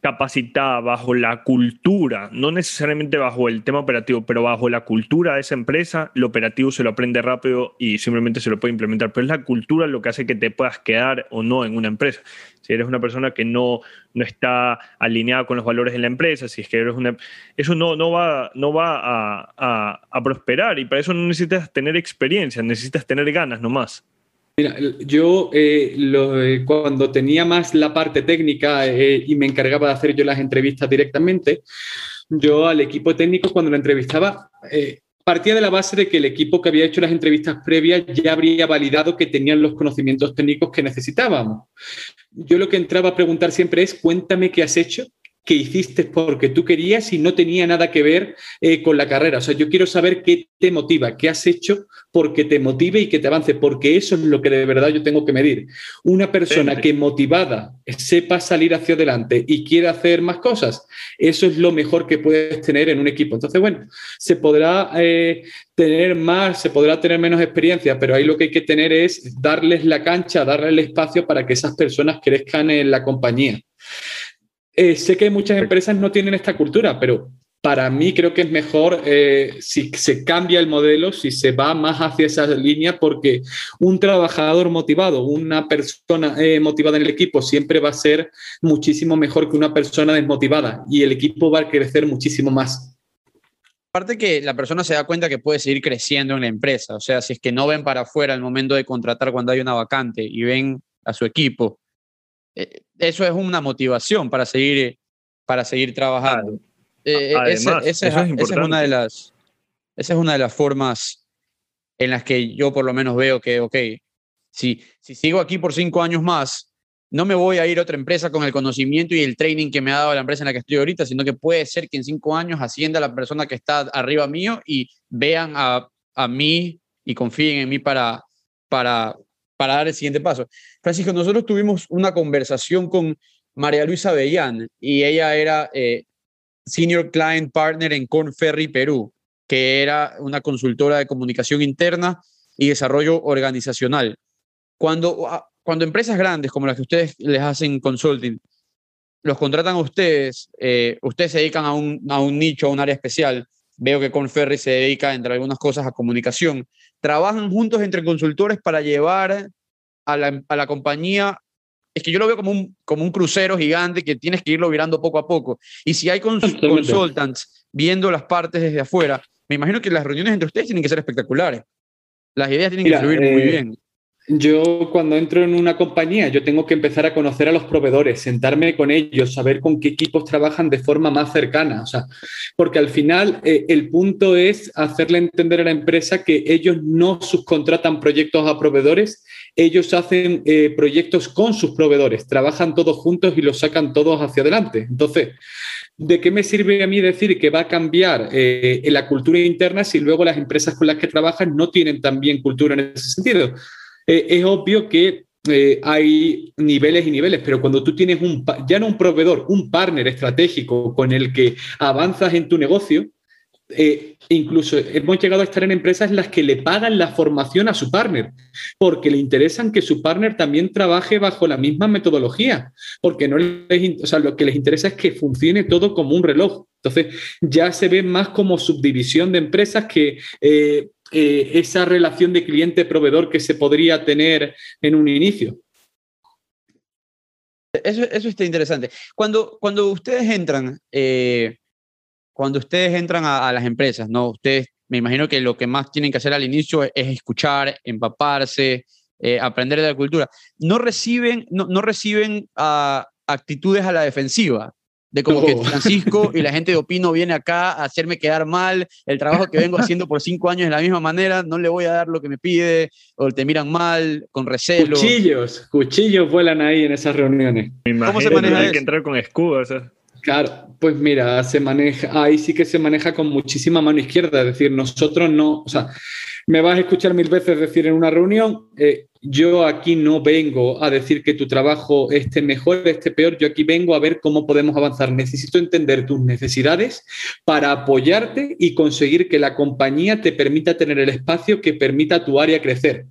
[SPEAKER 3] capacitada bajo la cultura, no necesariamente bajo el tema operativo, pero bajo la cultura de esa empresa, lo operativo se lo aprende rápido y simplemente se lo puede implementar. Pero es la cultura lo que hace que te puedas quedar o no en una empresa. Si eres una persona que no, no está alineada con los valores de la empresa, si es que eres una... Eso no, no va, no va a, a prosperar y para eso no necesitas tener experiencia, necesitas tener ganas nomás.
[SPEAKER 1] Mira, yo eh, eh, cuando tenía más la parte técnica eh, y me encargaba de hacer yo las entrevistas directamente, yo al equipo técnico cuando lo entrevistaba partía de la base de que el equipo que había hecho las entrevistas previas ya habría validado que tenían los conocimientos técnicos que necesitábamos. Yo lo que entraba a preguntar siempre es, cuéntame qué has hecho que hiciste porque tú querías y no tenía nada que ver eh, con la carrera. O sea, yo quiero saber qué te motiva, qué has hecho porque te motive y que te avance, porque eso es lo que de verdad yo tengo que medir. Una persona que motivada sepa salir hacia adelante y quiere hacer más cosas, eso es lo mejor que puedes tener en un equipo. Entonces, bueno, se podrá eh, tener más, se podrá tener menos experiencia, pero ahí lo que hay que tener es darles la cancha, darles el espacio para que esas personas crezcan en la compañía. Eh, sé que muchas empresas no tienen esta cultura, pero para mí creo que es mejor eh, si se cambia el modelo, si se va más hacia esa línea, porque un trabajador motivado, una persona eh, motivada en el equipo siempre va a ser muchísimo mejor que una persona desmotivada y el equipo va a crecer muchísimo más.
[SPEAKER 2] Aparte que la persona se da cuenta que puede seguir creciendo en la empresa, o sea, si es que no ven para afuera al momento de contratar cuando hay una vacante y ven a su equipo eso es una motivación para seguir, para seguir trabajando. Eh, eh, esa, es, una de las, esa es una de las formas en las que yo por lo menos veo que, ok, si, si sigo aquí por cinco años más, no me voy a ir a otra empresa con el conocimiento y el training que me ha dado la empresa en la que estoy ahorita, sino que puede ser que en cinco años ascienda la persona que está arriba mío y vean a, a mí y confíen en mí para, para, para dar el siguiente paso. Francisco, nosotros tuvimos una conversación con María Luisa Bellán y ella era eh, Senior Client Partner en Corn Ferry Perú, que era una consultora de comunicación interna y desarrollo organizacional. Cuando, ah, cuando empresas grandes como las que ustedes les hacen consulting, los contratan a ustedes, eh, ustedes se dedican a un, a un nicho, a un área especial. Veo que Conferry se dedica, entre algunas cosas, a comunicación trabajan juntos entre consultores para llevar a la, a la compañía es que yo lo veo como un, como un crucero gigante que tienes que irlo virando poco a poco. Y si hay consultants viendo las partes desde afuera, me imagino que las reuniones entre ustedes tienen que ser espectaculares. Las ideas tienen que fluir muy eh, bien.
[SPEAKER 1] Yo cuando entro en una compañía, yo tengo que empezar a conocer a los proveedores, sentarme con ellos, saber con qué equipos trabajan de forma más cercana. O sea, porque al final eh, el punto es hacerle entender a la empresa que ellos no subcontratan proyectos a proveedores, ellos hacen eh, proyectos con sus proveedores, trabajan todos juntos y los sacan todos hacia adelante. Entonces, ¿de qué me sirve a mí decir que va a cambiar eh, la cultura interna si luego las empresas con las que trabajan no tienen también cultura en ese sentido? Eh, es obvio que eh, hay niveles y niveles, pero cuando tú tienes un, ya no un proveedor, un partner estratégico con el que avanzas en tu negocio, eh, incluso hemos llegado a estar en empresas en las que le pagan la formación a su partner, porque le interesan que su partner también trabaje bajo la misma metodología, porque no les, o sea, lo que les interesa es que funcione todo como un reloj. Entonces, ya se ve más como subdivisión de empresas que esa relación de cliente-proveedor que se podría tener en un inicio.
[SPEAKER 2] Eso, eso está interesante. Cuando, cuando ustedes entran, eh, cuando ustedes entran a, las empresas, ¿no? Ustedes, me imagino que lo que más tienen que hacer al inicio es, escuchar, empaparse, eh, aprender de la cultura. No reciben, no, no reciben ah, actitudes a la defensiva. De como que. Francisco y la gente de Opino viene acá a hacerme quedar mal, el trabajo que vengo haciendo por cinco años de la misma manera, no le voy a dar lo que me pide, o te miran mal, con recelo.
[SPEAKER 1] Cuchillos, cuchillos vuelan ahí en esas reuniones.
[SPEAKER 3] Me
[SPEAKER 2] ¿Cómo se
[SPEAKER 3] imagino que
[SPEAKER 2] maneja
[SPEAKER 3] hay
[SPEAKER 2] eso?
[SPEAKER 3] que entrar con escudo. o sea.
[SPEAKER 1] Claro, pues mira, se maneja, ahí sí que se maneja con muchísima mano izquierda, es decir, nosotros no, o sea, me vas a escuchar mil veces decir en una reunión, eh, yo aquí no vengo a decir que tu trabajo esté mejor, esté peor, yo aquí vengo a ver cómo podemos avanzar. Necesito entender tus necesidades para apoyarte y conseguir que la compañía te permita tener el espacio que permita a tu área crecer.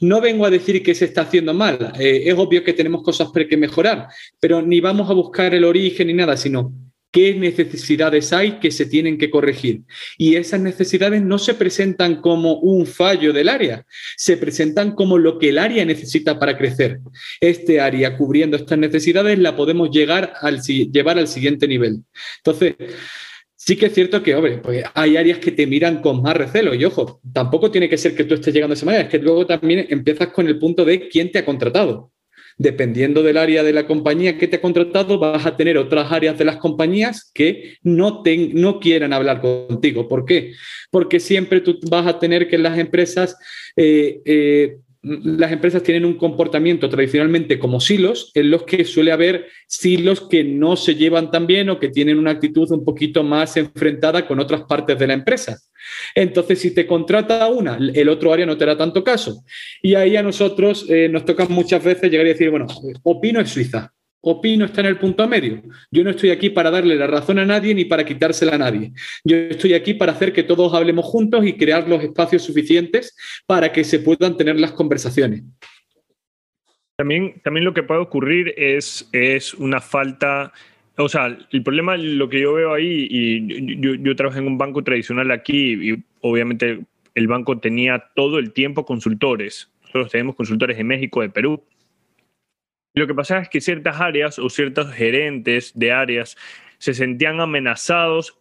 [SPEAKER 1] No vengo a decir que se está haciendo mal, eh, es obvio que tenemos cosas que mejorar, pero ni vamos a buscar el origen ni nada, sino qué necesidades hay que se tienen que corregir. Y esas necesidades no se presentan como un fallo del área, se presentan como lo que el área necesita para crecer. Este área cubriendo estas necesidades la podemos llegar al, llevar al siguiente nivel. Entonces, Sí que es cierto que, hombre, pues hay áreas que te miran con más recelo y ojo, tampoco tiene que ser que tú estés llegando a esa manera, es que luego también empiezas con el punto de quién te ha contratado. Dependiendo del área de la compañía que te ha contratado, vas a tener otras áreas de las compañías que no, quieran hablar contigo. ¿Por qué? Porque siempre tú vas a tener que las empresas eh, eh, las empresas tienen un comportamiento tradicionalmente como silos, en los que suele haber silos que no se llevan tan bien o que tienen una actitud un poquito más enfrentada con otras partes de la empresa. Entonces, si te contrata una, el otro área no te hará tanto caso. Y ahí a nosotros eh, nos toca muchas veces llegar y decir, bueno, Opino es Suiza. Opino está en el punto medio. Yo no estoy aquí para darle la razón a nadie ni para quitársela a nadie. Yo estoy aquí para hacer que todos hablemos juntos y crear los espacios suficientes para que se puedan tener las conversaciones.
[SPEAKER 3] También, también lo que puede ocurrir es, es una falta, o sea, el problema, lo que yo veo ahí, y yo, yo trabajé en un banco tradicional aquí y obviamente el banco tenía todo el tiempo consultores. Nosotros tenemos consultores de México, de Perú. Lo que pasaba es que ciertas áreas o ciertos gerentes de áreas se sentían amenazados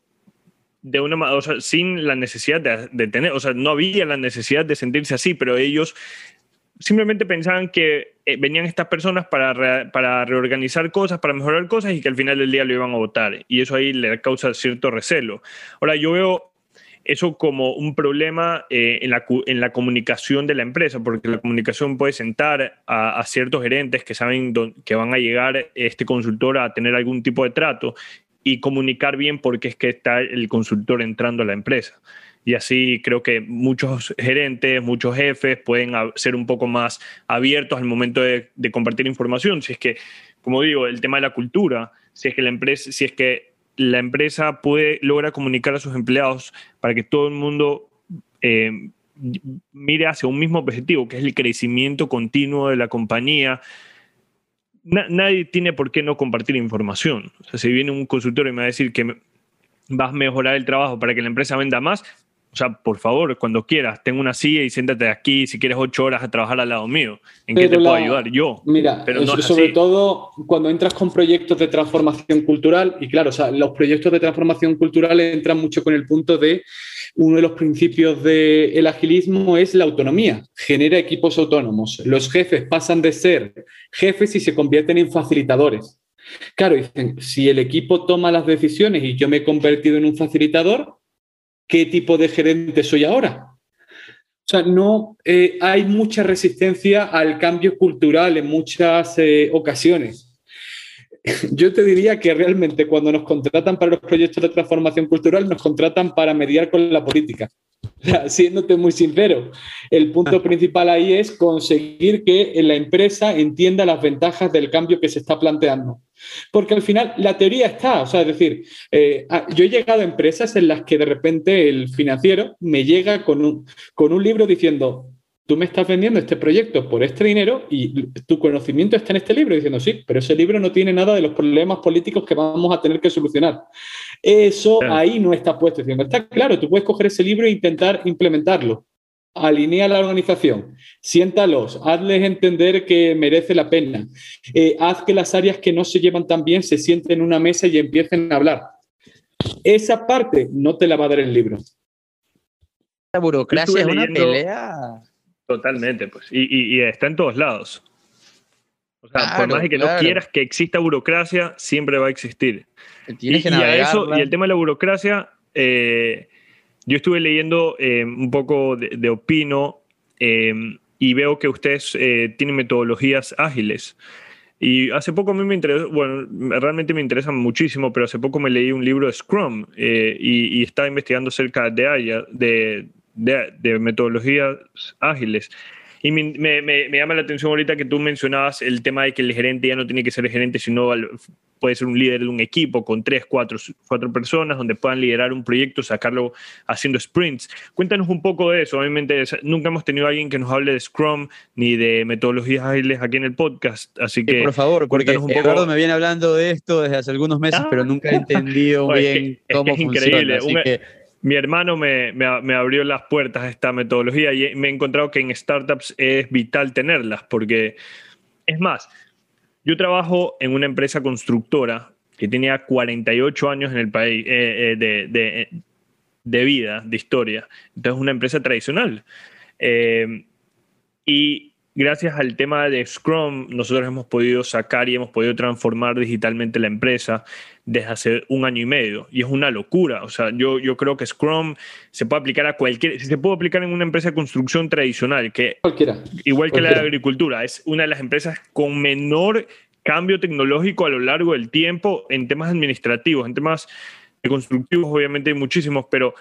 [SPEAKER 3] de una o sin la necesidad de, tener, o sea, no había la necesidad de sentirse así, pero ellos simplemente pensaban que eh, venían estas personas para, para reorganizar cosas, para mejorar cosas y que al final del día lo iban a votar. Y eso ahí le causa cierto recelo. Ahora, yo veo eso como un problema eh, en, la, en, la, comunicación de la empresa, porque la comunicación puede sentar a, ciertos gerentes que saben que van a llegar este consultor a tener algún tipo de trato y comunicar bien por qué es que está el consultor entrando a la empresa. Y así creo que muchos gerentes, muchos jefes pueden ser un poco más abiertos al momento de, de compartir información. Si es que, como digo, el tema de la cultura, si es que la empresa, si es que la empresa puede logra comunicar a sus empleados para que todo el mundo eh, mire hacia un mismo objetivo, que es el crecimiento continuo de la compañía. Na, nadie tiene por qué no compartir información. O sea, si viene un consultor y me va a decir que vas a mejorar el trabajo para que la empresa venda más, sea, por favor, cuando quieras, tengo una silla y siéntate aquí si quieres ocho horas a trabajar al lado mío. ¿En
[SPEAKER 1] pero
[SPEAKER 3] qué te
[SPEAKER 1] la,
[SPEAKER 3] puedo ayudar? Yo.
[SPEAKER 1] Mira,
[SPEAKER 3] pero no
[SPEAKER 1] sobre
[SPEAKER 3] así.
[SPEAKER 1] todo cuando entras con proyectos de transformación cultural, y claro, o sea, los proyectos de transformación cultural entran mucho con el punto de uno de los principios del de agilismo es la autonomía, genera equipos autónomos. Los jefes pasan de ser jefes y se convierten en facilitadores. Claro, dicen, si el equipo toma las decisiones y yo me he convertido en un facilitador, ¿qué tipo de gerente soy ahora? O sea, no eh, hay mucha resistencia al cambio cultural en muchas eh, ocasiones. (laughs) Yo te diría que realmente cuando nos contratan para los proyectos de transformación cultural, nos contratan para mediar con la política. (laughs) Siéndote muy sincero, el punto principal ahí es conseguir que la empresa entienda las ventajas del cambio que se está planteando. Porque al final la teoría está, o sea, es decir, eh, yo he llegado a empresas en las que de repente el financiero me llega con un, con un libro diciendo, tú me estás vendiendo este proyecto por este dinero y tu conocimiento está en este libro, diciendo, sí, pero ese libro no tiene nada de los problemas políticos que vamos a tener que solucionar. Eso claro. ahí no está puesto, diciendo, está claro, tú puedes coger ese libro e intentar implementarlo. Alinea la organización, siéntalos, hazles entender que merece la pena, eh, haz que las áreas que no se llevan tan bien se sienten en una mesa y empiecen a hablar. Esa parte no te la va a dar el libro.
[SPEAKER 2] La burocracia es una pelea.
[SPEAKER 3] Totalmente, pues. Y, y, y, está en todos lados. O sea, por más de que no quieras que exista burocracia, siempre va a existir.
[SPEAKER 2] Tienes
[SPEAKER 3] y,
[SPEAKER 2] que
[SPEAKER 3] y, eso, y el tema de la burocracia, eh, yo estuve leyendo eh, un poco de, de Opino eh, y veo que ustedes tienen metodologías ágiles. Y hace poco a mí me interesó, bueno, realmente me interesan muchísimo, pero hace poco me leí un libro de Scrum y, y, estaba investigando acerca de, de, de, de metodologías ágiles. Y me, me, me, llama la atención ahorita que tú mencionabas el tema de que el gerente ya no tiene que ser el gerente, sino puede ser un líder de un equipo con tres, cuatro, cuatro personas donde puedan liderar un proyecto, sacarlo haciendo sprints. Cuéntanos un poco de eso. Obviamente nunca hemos tenido a alguien que nos hable de Scrum ni de metodologías ágiles aquí en el podcast, así que...
[SPEAKER 2] Sí, por favor, porque un Eduardo poco... me viene hablando de esto desde hace algunos meses, ah. pero nunca he entendido bien es que, cómo es que es funciona. Increíble. Así
[SPEAKER 3] un,
[SPEAKER 2] que
[SPEAKER 3] mi hermano me, abrió las puertas a esta metodología y me he encontrado que en startups es vital tenerlas, porque es más, yo trabajo en una empresa constructora que tenía 48 años en el país eh, eh, de, de, vida, de historia. Entonces, es una empresa tradicional. Eh, y gracias al tema de Scrum, nosotros hemos podido sacar y hemos podido transformar digitalmente la empresa desde hace un año y medio. Y es una locura. O sea, yo, yo creo que Scrum se puede aplicar a cualquier, se puede aplicar en una empresa de construcción tradicional, que
[SPEAKER 1] cualquiera.
[SPEAKER 3] igual que
[SPEAKER 1] cualquiera.
[SPEAKER 3] la de agricultura, es una de las empresas con menor cambio tecnológico a lo largo del tiempo en temas administrativos, en temas constructivos obviamente hay muchísimos, pero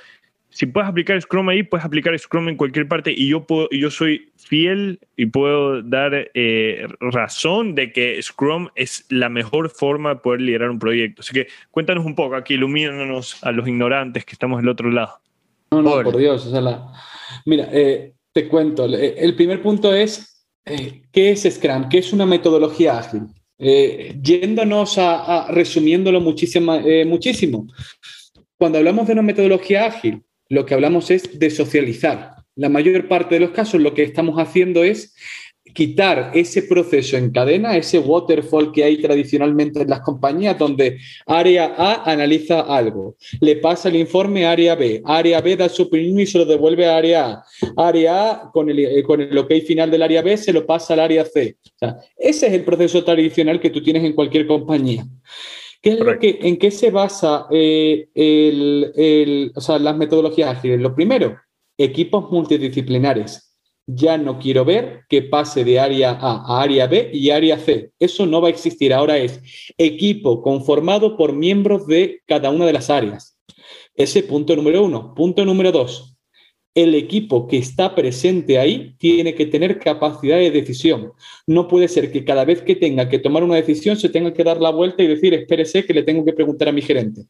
[SPEAKER 3] si puedes aplicar Scrum ahí, puedes aplicar Scrum en cualquier parte y yo, puedo, yo soy fiel y puedo dar eh, razón de que Scrum es la mejor forma de poder liderar un proyecto. Así que cuéntanos un poco aquí, ilumínanos a los ignorantes que estamos del otro lado.
[SPEAKER 1] No, no, por Dios. O sea, la... Mira, eh, te cuento. El primer punto es, eh, ¿qué es Scrum? ¿Qué es una metodología ágil? yéndonos a, a resumiéndolo muchísimo, muchísimo. Cuando hablamos de una metodología ágil, lo que hablamos es de socializar. La mayor parte de los casos lo que estamos haciendo es quitar ese proceso en cadena, ese waterfall que hay tradicionalmente en las compañías, donde área A analiza algo, le pasa el informe a área B, área B da su opinión y se lo devuelve a área A, área A con el, con el ok final del área B se lo pasa al área C. Ese es el proceso tradicional que tú tienes en cualquier compañía. ¿Qué es lo que, ¿En qué se basa eh, el, el, o sea, las metodologías ágiles? Lo primero, equipos multidisciplinares. Ya no quiero ver que pase de área A a área B y área C. Eso no va a existir. Ahora es equipo conformado por miembros de cada una de las áreas. Ese punto número uno. Punto número dos. El equipo que está presente ahí tiene que tener capacidad de decisión. No puede ser que cada vez que tenga que tomar una decisión se tenga que dar la vuelta y decir, espérese que le tengo que preguntar a mi gerente.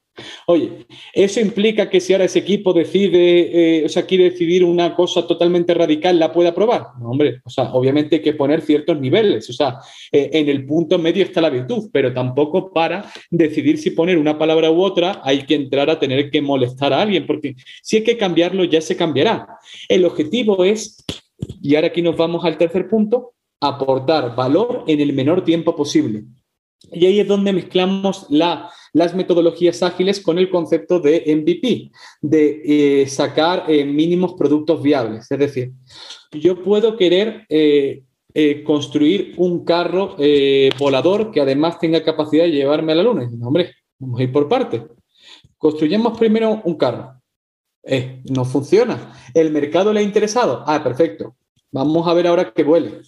[SPEAKER 1] Oye, eso implica que si ahora ese equipo decide, eh, o sea, quiere decidir una cosa totalmente radical, ¿la puede aprobar? No, hombre, o sea, obviamente hay que poner ciertos niveles. O sea, eh, en el punto medio está la virtud, pero tampoco para decidir si poner una palabra u otra hay que entrar a tener que molestar a alguien, porque si hay que cambiarlo ya se cambiará. El objetivo es, y ahora aquí nos vamos al tercer punto, aportar valor en el menor tiempo posible. Y ahí es donde mezclamos la, las metodologías ágiles con el concepto de MVP, de eh, sacar eh, mínimos productos viables. Es decir, yo puedo querer eh, construir un carro volador que además tenga capacidad de llevarme a la luna. Y, hombre, vamos a ir por partes. Construyamos primero un carro. Eh, no funciona. ¿El mercado le ha interesado? Ah, perfecto. Vamos a ver ahora que vuele.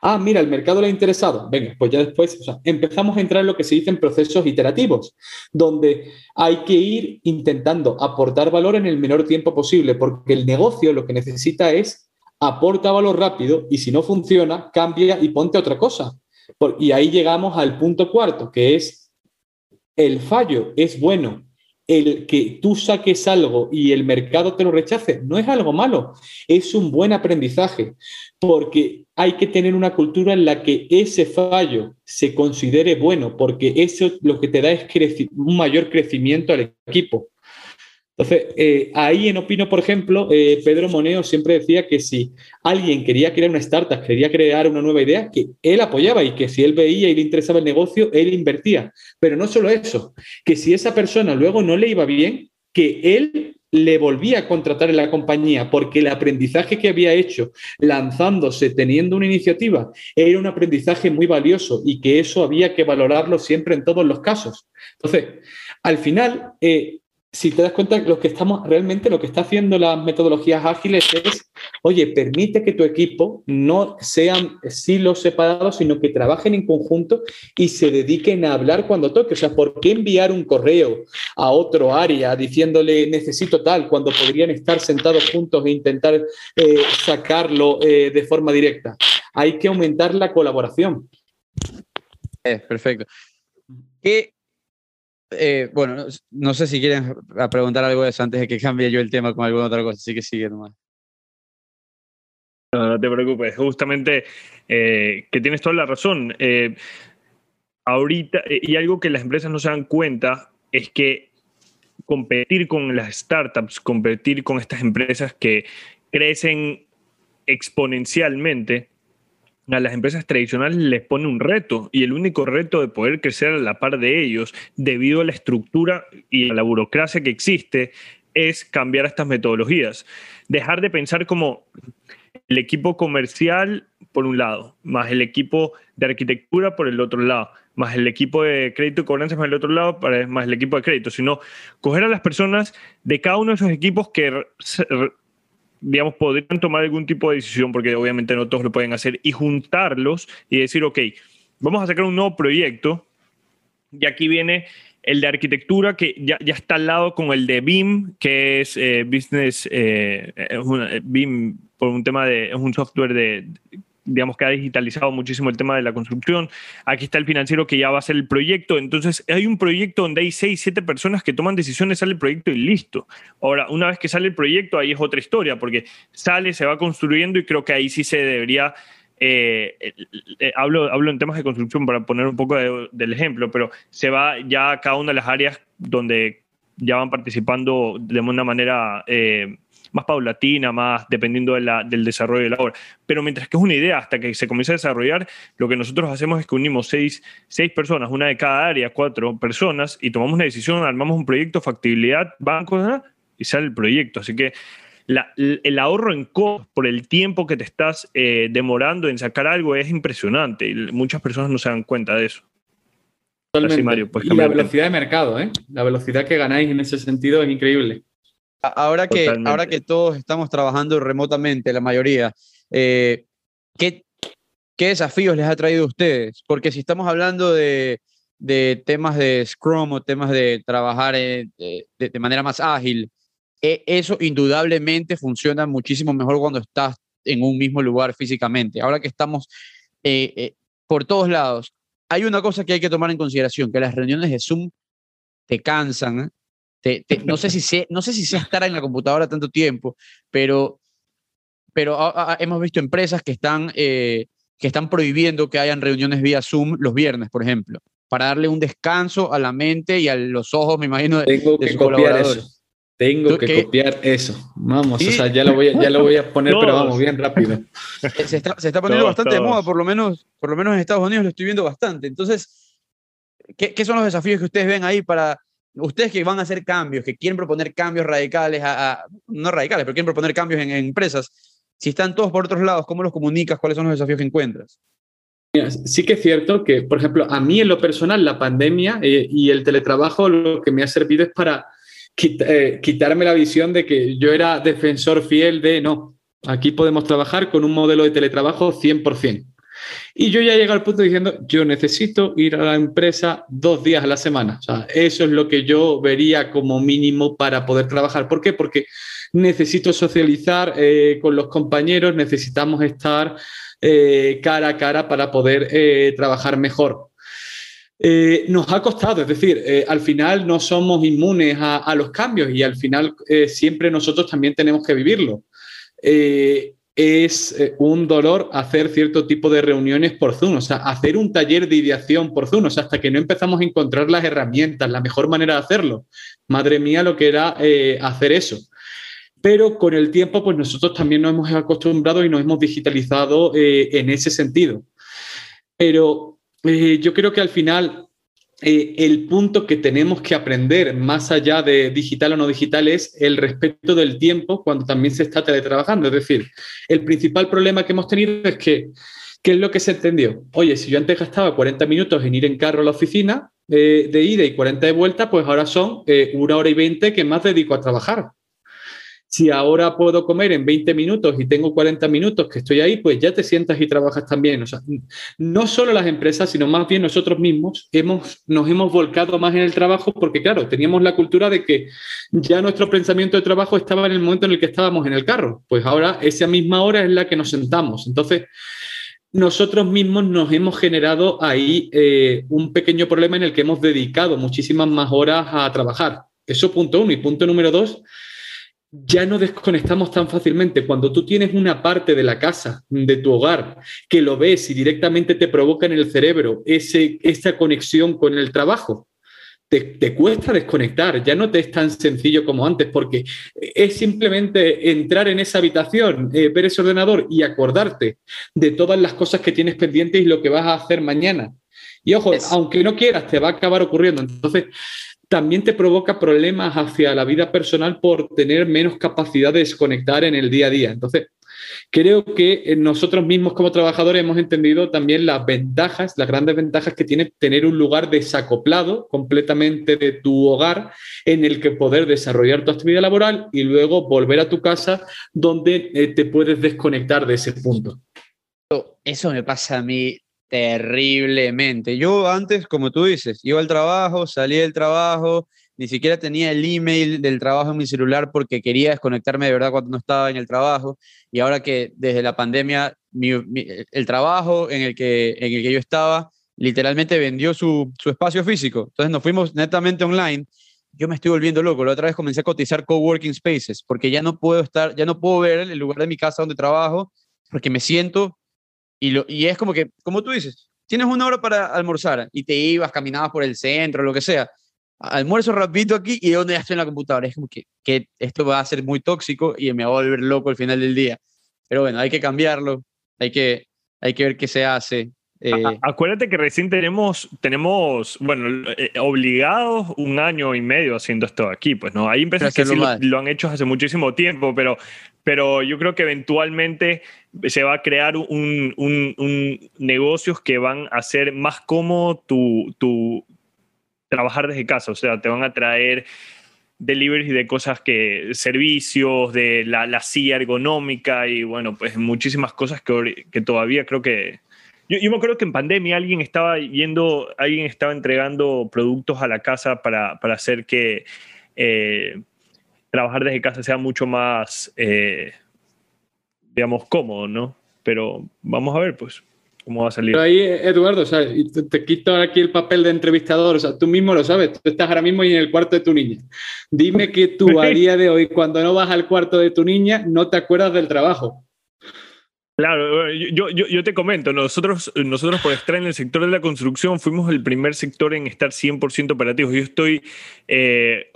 [SPEAKER 1] Ah, mira, el mercado le ha interesado. Venga, pues ya después empezamos a entrar en lo que se dice en procesos iterativos, donde hay que ir intentando aportar valor en el menor tiempo posible, porque el negocio lo que necesita es aporta valor rápido y si no funciona, cambia y ponte otra cosa. Y ahí llegamos al punto cuarto, que es el fallo es bueno el que tú saques algo y el mercado te lo rechace no es algo malo, es un buen aprendizaje, porque hay que tener una cultura en la que ese fallo se considere bueno, porque eso lo que te da es un mayor crecimiento al equipo. Entonces, eh, ahí en Opino, por ejemplo, eh, Pedro Moneo siempre decía que si alguien quería crear una startup, quería crear una nueva idea, que él apoyaba y que si él veía y le interesaba el negocio, él invertía. Pero no solo eso, que si esa persona luego no le iba bien, que él le volvía a contratar en la compañía porque el aprendizaje que había hecho lanzándose, teniendo una iniciativa, era un aprendizaje muy valioso y que eso había que valorarlo siempre en todos los casos. Entonces, al final, eh, si te das cuenta, lo que estamos realmente, lo que está haciendo las metodologías ágiles es, oye, permite que tu equipo no sean silos separados, sino que trabajen en conjunto y se dediquen a hablar cuando toque. O sea, ¿por qué enviar un correo a otro área diciéndole necesito tal cuando podrían estar sentados juntos e intentar eh, sacarlo eh, de forma directa? Hay que aumentar la colaboración.
[SPEAKER 2] Eh, perfecto. ¿Qué eh, bueno, no, sé si quieren preguntar algo de eso antes de que cambie yo el tema con alguna otra cosa, así que sigue nomás.
[SPEAKER 3] No, no te preocupes, justamente eh, que tienes toda la razón. Eh, ahorita, y algo que las empresas no se dan cuenta es que competir con las startups, competir con estas empresas que crecen exponencialmente, a las empresas tradicionales les pone un reto y el único reto de poder crecer a la par de ellos debido a la estructura y a la burocracia que existe es cambiar estas metodologías. Dejar de pensar como el equipo comercial por un lado, más el equipo de arquitectura por el otro lado, más el equipo de crédito y cobranzas por el otro lado, más el equipo de crédito, sino coger a las personas de cada uno de esos equipos que digamos, podrían tomar algún tipo de decisión, porque obviamente no todos lo pueden hacer, y juntarlos y decir, ok, vamos a sacar un nuevo proyecto, y aquí viene el de arquitectura que ya, ya está al lado con el de BIM, que es eh, Business, eh, BIM por un tema de, es un software de, digamos que ha digitalizado muchísimo el tema de la construcción. Aquí está el financiero que ya va a ser el proyecto. Entonces, hay un proyecto donde hay seis, siete personas que toman decisiones, sale el proyecto y listo. Ahora, una vez que sale el proyecto, ahí es otra historia, porque sale, se va construyendo y creo que ahí sí se debería... Eh, eh, eh, hablo, hablo en temas de construcción para poner un poco del ejemplo, pero se va ya a cada una de las áreas donde ya van participando de una manera más paulatina, más dependiendo del desarrollo de la obra. Pero mientras que es una idea, hasta que se comienza a desarrollar, lo que nosotros hacemos es que unimos seis, seis personas, una de cada área, cuatro personas, y tomamos una decisión, armamos un proyecto, factibilidad, banco, y sale el proyecto. Así que el ahorro en costos por el tiempo que te estás eh, demorando en sacar algo es impresionante y muchas personas no se dan cuenta de eso.
[SPEAKER 1] Totalmente. y la velocidad de mercado, ¿eh? la velocidad que ganáis en ese sentido es increíble.
[SPEAKER 2] Ahora que, ahora que todos estamos trabajando remotamente, la mayoría, eh, ¿qué, ¿qué, desafíos les ha traído a ustedes? Porque si estamos hablando de, de temas de Scrum o temas de trabajar eh, de, de, manera más ágil, e, eso indudablemente funciona muchísimo mejor cuando estás en un mismo lugar físicamente. Ahora que estamos eh, por todos lados, hay una cosa que hay que tomar en consideración, que las reuniones de Zoom te cansan, no, sé si sé, no sé si sé estar en la computadora tanto tiempo, pero, pero hemos visto empresas que están, eh, que están prohibiendo que hayan reuniones vía Zoom los viernes, por ejemplo, para darle un descanso a la mente y a los ojos, me imagino, de,
[SPEAKER 1] Tengo que copiar Eso. Tengo que copiar eso. Vamos, o sea, ya lo voy a, ya lo voy a poner, (laughs) pero vamos, bien rápido.
[SPEAKER 2] Se está, se está poniendo bastante de moda, por lo, menos, por lo menos en Estados Unidos lo estoy viendo bastante. Entonces, ¿qué, ¿qué, son los desafíos que ustedes ven ahí para, ustedes que van a hacer cambios, que quieren proponer cambios radicales, no radicales, pero quieren proponer cambios en, empresas, si están todos por otros lados, ¿cómo los comunicas? ¿Cuáles son los desafíos que encuentras?
[SPEAKER 1] Sí que es cierto que, por ejemplo, a mí en lo personal, la pandemia eh, y el teletrabajo lo que me ha servido es para eh, quitarme la visión de que yo era defensor fiel de, no, aquí podemos trabajar con un modelo de teletrabajo 100%. Y yo ya llego al punto diciendo, yo necesito ir a la empresa dos días a la semana. Eso es lo que yo vería como mínimo para poder trabajar. ¿Por qué? Porque necesito socializar eh, con los compañeros, necesitamos estar eh, cara a cara para poder eh, trabajar mejor. nos ha costado, es decir, al final no somos inmunes a, los cambios y al final siempre nosotros también tenemos que vivirlo es eh, un dolor hacer cierto tipo de reuniones por Zoom, o sea, hacer un taller de ideación por Zoom, o sea, hasta que no empezamos a encontrar las herramientas, la mejor manera de hacerlo. Madre mía, lo que era eh, hacer eso. Pero con el tiempo, pues nosotros también nos hemos acostumbrado y nos hemos digitalizado eh, en ese sentido. Pero yo creo que al final eh, el punto que tenemos que aprender, más allá de digital o no digital, es el respeto del tiempo cuando también se está teletrabajando. Es decir, el principal problema que hemos tenido es que, ¿qué es lo que se entendió? Oye, si yo antes gastaba 40 minutos en ir en carro a la oficina eh, de ida y 40 de vuelta, pues ahora son eh, una hora y 20 que más dedico a trabajar. Si ahora puedo comer en 20 minutos y tengo 40 minutos que estoy ahí, pues ya te sientas y trabajas también. O sea, no solo las empresas, sino más bien nosotros mismos hemos, nos hemos volcado más en el trabajo porque, claro, teníamos la cultura de que ya nuestro pensamiento de trabajo estaba en el momento en el que estábamos en el carro. Pues ahora esa misma hora es la que nos sentamos. Entonces, nosotros mismos nos hemos generado ahí eh, un pequeño problema en el que hemos dedicado muchísimas más horas a trabajar. Eso punto uno. Y punto número dos, ya no desconectamos tan fácilmente. Cuando tú tienes una parte de la casa, de tu hogar, que lo ves y directamente te provoca en el cerebro ese, esa conexión con el trabajo, te, cuesta desconectar, ya no te es tan sencillo como antes, porque es simplemente entrar en esa habitación, eh, ver ese ordenador y acordarte de todas las cosas que tienes pendientes y lo que vas a hacer mañana. Y ojo, aunque no quieras, te va a acabar ocurriendo. Entonces, también te provoca problemas hacia la vida personal por tener menos capacidad de desconectar en el día a día. Entonces, creo que nosotros mismos como trabajadores hemos entendido también las ventajas, las grandes ventajas que tiene tener un lugar desacoplado completamente de tu hogar en el que poder desarrollar tu actividad laboral y luego volver a tu casa donde eh, te puedes desconectar de ese punto.
[SPEAKER 2] Eso me pasa a mí terriblemente. Yo antes, como tú dices, iba al trabajo, salía del trabajo, ni siquiera tenía el email del trabajo en mi celular porque quería desconectarme de verdad cuando no estaba en el trabajo. Y ahora que desde la pandemia el trabajo en el, que, en el que yo estaba literalmente vendió su, su espacio físico. Entonces nos fuimos netamente online. Yo me estoy volviendo loco. La otra vez comencé a cotizar coworking spaces porque ya no puedo estar, ya no puedo ver el lugar de mi casa donde trabajo porque me siento y, lo, y es como que, como tú dices, tienes una hora para almorzar y te ibas, caminabas por el centro, lo que sea. Almuerzo rapidito aquí y de donde estoy en la computadora. Es como que, que esto va a ser muy tóxico y me va a volver loco al final del día. Pero bueno, hay que cambiarlo, hay que, hay que ver qué se hace.
[SPEAKER 3] Eh, acuérdate que recién tenemos, tenemos, bueno, eh, obligados un año y medio haciendo esto aquí, pues no, hay empresas que sí lo, han hecho hace muchísimo tiempo, pero, pero yo creo que eventualmente se va a crear un, un, negocios que van a hacer más cómodo tu, tu trabajar desde casa, o sea, te van a traer deliveries de cosas que, servicios, de la, la silla ergonómica y bueno, pues muchísimas cosas que, que todavía creo que yo, me acuerdo que en pandemia alguien estaba yendo, alguien estaba entregando productos a la casa para, hacer que eh, trabajar desde casa sea mucho más, eh, digamos, cómodo, ¿no? Pero vamos a ver, pues, cómo va a salir.
[SPEAKER 1] Pero ahí, Eduardo, o sea, te, quito aquí el papel de entrevistador, o sea, tú mismo lo sabes, tú estás ahora mismo en el cuarto de tu niña. Dime que tú (laughs) a día de hoy, cuando no vas al cuarto de tu niña, no te acuerdas del trabajo.
[SPEAKER 3] Claro, yo, yo, yo, te comento, nosotros, nosotros por estar en el sector de la construcción fuimos el primer sector en estar 100% operativos. Yo estoy, eh,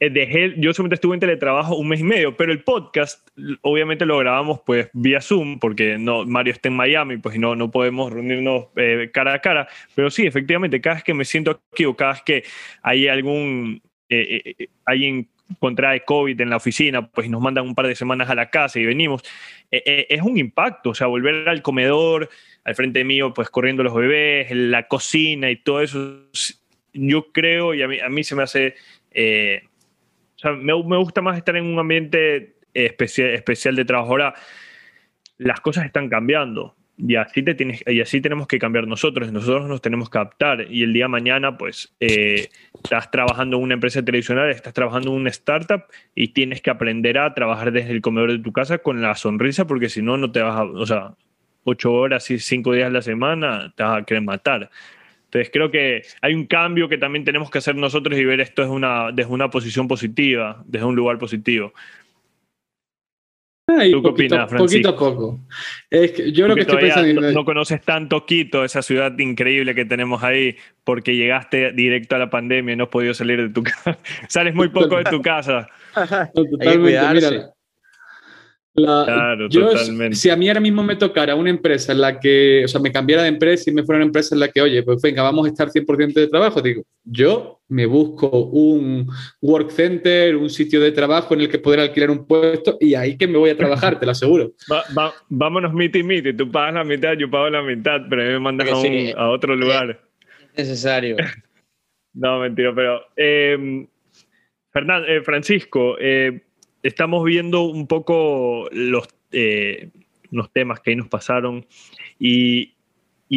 [SPEAKER 3] eh, dejé, yo solamente estuve en teletrabajo un mes y medio, pero el podcast obviamente lo grabamos pues vía Zoom porque no, Mario está en Miami, pues no, no podemos reunirnos eh, cara a cara, pero sí, efectivamente, cada vez que me siento aquí o cada vez que hay algún, alguien contrae COVID en la oficina, pues nos mandan un par de semanas a la casa y venimos, eh, eh, es un impacto, o sea, volver al comedor, al frente mío, pues corriendo los bebés, la cocina y todo eso, yo creo, y a mí, a mí se me hace, eh, o sea, me, me, gusta más estar en un ambiente especial, especial de trabajo. Ahora, las cosas están cambiando y así, te tienes, y así tenemos que cambiar nosotros, nosotros nos tenemos que adaptar y el día de mañana pues eh, estás trabajando en una empresa tradicional, estás trabajando en una startup y tienes que aprender a trabajar desde el comedor de tu casa con la sonrisa porque si no, no te vas a, o sea, ocho horas y cinco días a la semana te vas a querer matar. Entonces creo que hay un cambio que también tenemos que hacer nosotros y ver esto desde una, desde una posición positiva, desde un lugar positivo.
[SPEAKER 1] ¿Tú qué opinas, Francisco? Poquito a poco. Es que yo lo que estoy pensando.
[SPEAKER 3] No, no, conoces tanto Quito, esa ciudad increíble que tenemos ahí, porque llegaste directo a la pandemia y no has podido salir de tu (laughs) casa. Sales muy poco de tu casa.
[SPEAKER 1] Totalmente. Mira,
[SPEAKER 3] claro, totalmente.
[SPEAKER 1] Si a mí ahora mismo me tocara una empresa en la que, o sea, me cambiara de empresa y me fuera una empresa en la que, oye, pues venga, vamos a estar 100% de trabajo, digo, yo me busco un work center, un sitio de trabajo en el que poder alquilar un puesto y ahí que me voy a (laughs) trabajar, te lo aseguro.
[SPEAKER 3] vámonos meet y meet, tú pagas la mitad, yo pago la mitad, pero a mí me mandas a, otro lugar.
[SPEAKER 2] necesario. (laughs)
[SPEAKER 3] no, mentira, pero... Eh, eh, Francisco, eh, estamos viendo un poco los, eh, los temas que ahí nos pasaron y,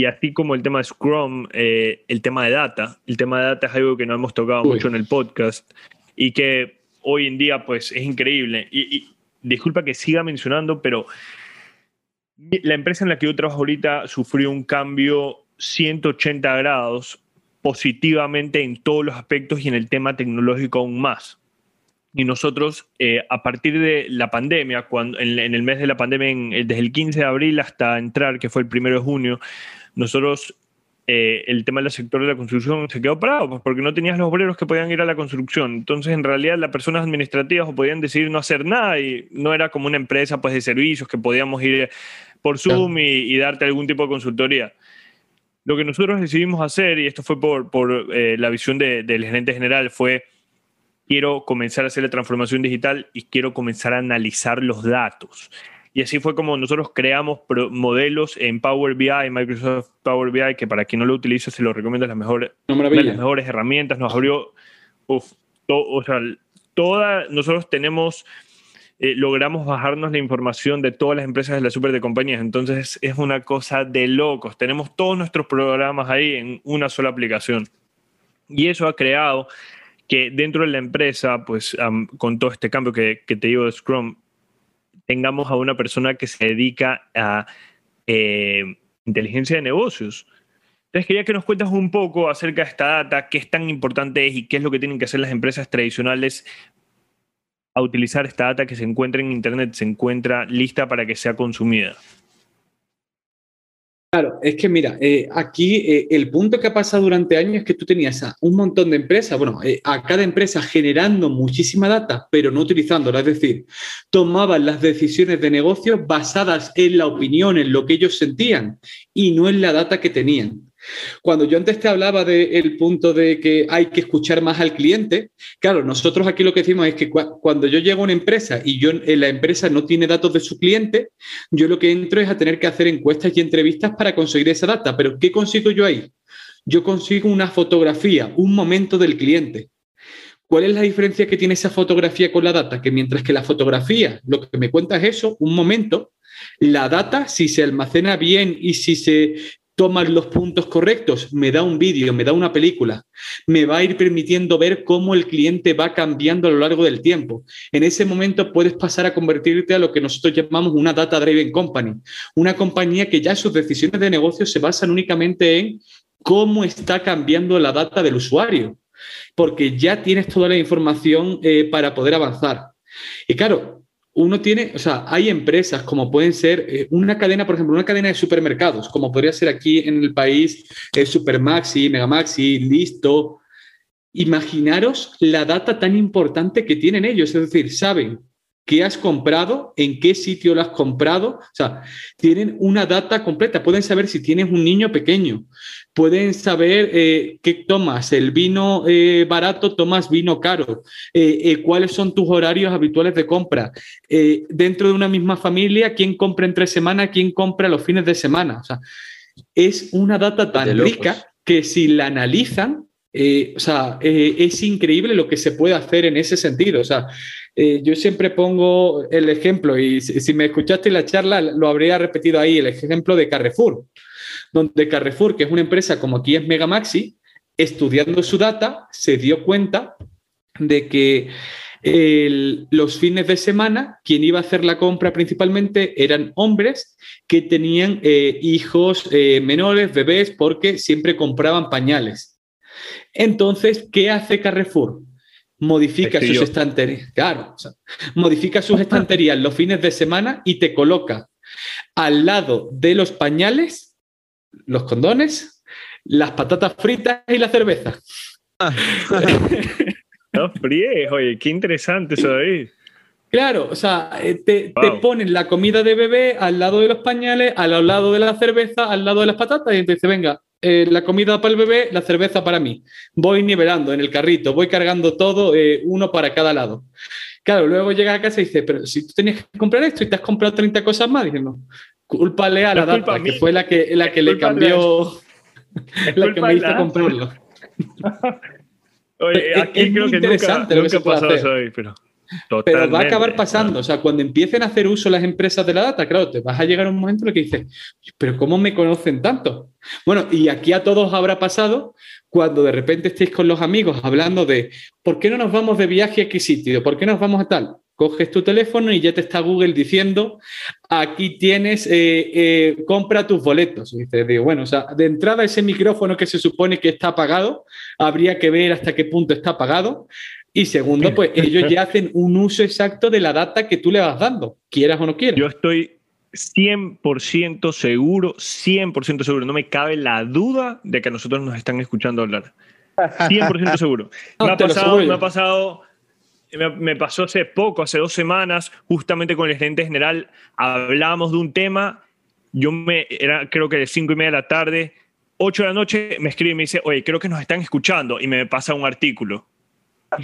[SPEAKER 3] así como el tema de Scrum, el tema de data, el tema de data es algo que no hemos tocado mucho en el podcast y que hoy en día pues es increíble. Y, disculpa que siga mencionando, pero la empresa en la que yo trabajo ahorita sufrió un cambio 180 grados positivamente en todos los aspectos y en el tema tecnológico aún más. Y nosotros, eh, a partir de la pandemia, cuando, en, el mes de la pandemia, desde el 15 de abril hasta entrar, que fue el primero de junio, nosotros, eh, el tema del sector de la construcción se quedó parado, pues porque no tenías los obreros que podían ir a la construcción. Entonces, en realidad, las personas administrativas podían decidir no hacer nada y no era como una empresa pues, de servicios que podíamos ir por Zoom y, darte algún tipo de consultoría. Lo que nosotros decidimos hacer, y esto fue por, por eh, la visión del gerente general, fue quiero comenzar a hacer la transformación digital y quiero comenzar a analizar los datos. Y así fue como nosotros creamos modelos en Power BI, Microsoft Power BI, que para quien no lo utiliza se lo recomiendo, las mejores, las mejores herramientas. Nos abrió, uf, o sea, toda, nosotros tenemos, eh, logramos bajarnos la información de todas las empresas de la super de compañías. Entonces es una cosa de locos. Tenemos todos nuestros programas ahí en una sola aplicación. Y eso ha creado que dentro de la empresa, pues con todo este cambio que, te digo de Scrum, tengamos a una persona que se dedica a eh, inteligencia de negocios. Entonces quería que nos cuentes un poco acerca de esta data, qué es tan importante es y qué es lo que tienen que hacer las empresas tradicionales a utilizar esta data que se encuentra en Internet, se encuentra lista para que sea consumida.
[SPEAKER 1] Claro, es que mira, eh, aquí eh, el punto que ha pasado durante años es que tú tenías un montón de empresas, bueno, eh, a cada empresa generando muchísima data, pero no utilizándola, es decir, tomaban las decisiones de negocio basadas en la opinión, en lo que ellos sentían y no en la data que tenían. Cuando yo antes te hablaba del punto de que hay que escuchar más al cliente, claro, nosotros aquí lo que decimos es que cuando yo llego a una empresa y yo en la empresa no tiene datos de su cliente, yo lo que entro es a tener que hacer encuestas y entrevistas para conseguir esa data. Pero ¿qué consigo yo ahí? Yo consigo una fotografía, un momento del cliente. ¿Cuál es la diferencia que tiene esa fotografía con la data? Que mientras que la fotografía lo que me cuenta es eso, un momento, la data, si se almacena bien y si se toman los puntos correctos, me da un vídeo, me da una película, me va a ir permitiendo ver cómo el cliente va cambiando a lo largo del tiempo. En ese momento puedes pasar a convertirte a lo que nosotros llamamos una data driven company, una compañía que ya sus decisiones de negocio se basan únicamente en cómo está cambiando la data del usuario, porque ya tienes toda la información eh, para poder avanzar. Y claro, uno tiene, o sea, hay empresas como pueden ser eh, una cadena, por ejemplo, una cadena de supermercados, como podría ser aquí en el país eh, Supermaxi, Megamaxi, Listo. Imaginaros la data tan importante que tienen ellos, es decir, saben qué has comprado, en qué sitio lo has comprado. O sea, tienen una data completa. Pueden saber si tienes un niño pequeño. Pueden saber eh, qué tomas. El vino eh, barato, tomas vino caro. Eh, cuáles son tus horarios habituales de compra. dentro de una misma familia, quién compra entre semana, quién compra los fines de semana. O sea, es una data tan rica que si la analizan, o sea, es increíble lo que se puede hacer en ese sentido. O sea, eh, yo siempre pongo el ejemplo, y si, me escuchaste la charla, lo habría repetido ahí, el ejemplo de Carrefour, donde Carrefour, que es una empresa como aquí es Megamaxi, estudiando su data, se dio cuenta de que los fines de semana, quien iba a hacer la compra principalmente eran hombres que tenían eh, hijos eh, menores, bebés, porque siempre compraban pañales. Entonces, ¿qué hace Carrefour? modifica sus estanterías, claro, modifica sus (laughs) estanterías los fines de semana y te coloca al lado de los pañales, los condones, las patatas fritas y la cerveza. (laughs)
[SPEAKER 3] no fríes, oye, qué interesante eso ahí.
[SPEAKER 1] Claro, o sea, eh, te, te, ponen la comida de bebé al lado de los pañales, al lado de la cerveza, al lado de las patatas, y dice, venga, eh, la comida para el bebé, la cerveza para mí. Voy nivelando en el carrito, voy cargando todo, eh, uno para cada lado. Claro, luego llega a casa y dice, pero si tú tenías que comprar esto y te has comprado 30 cosas más, dice, no, cúlpale a la data, que fue la que, la que le cambió, la que me hizo comprarlo. (laughs)
[SPEAKER 3] Oye, aquí creo que nunca, nunca ha pasado eso ahí, pero...
[SPEAKER 1] Pero va a acabar pasando. O sea, cuando empiecen a hacer uso las empresas de la data, claro, te vas a llegar a un momento en el que dices, pero ¿cómo me conocen tanto? Bueno, y aquí a todos habrá pasado cuando de repente estéis con los amigos hablando de, ¿por qué no nos vamos de viaje a qué sitio? ¿Por qué nos vamos a tal? Coges tu teléfono y ya te está Google diciendo, aquí tienes, eh, eh, compra tus boletos. Y dices, digo, bueno, o sea, de entrada ese micrófono que se supone que está apagado, habría que ver hasta qué punto está apagado. Y segundo, pues (laughs) ellos ya hacen un uso exacto de la data que tú le vas dando, quieras o no quieras.
[SPEAKER 3] Yo estoy 100% seguro, 100% seguro, no me cabe la duda de que a nosotros nos están escuchando hablar. (laughs) 100% seguro. me, ha pasado, me, ha pasado, me, pasó hace poco, hace dos semanas, justamente con el gerente general, hablábamos de un tema, yo me, era creo que de 5 y media de la tarde, 8 de la noche, me escribe y me dice, oye, creo que nos están escuchando, y me pasa un artículo (laughs)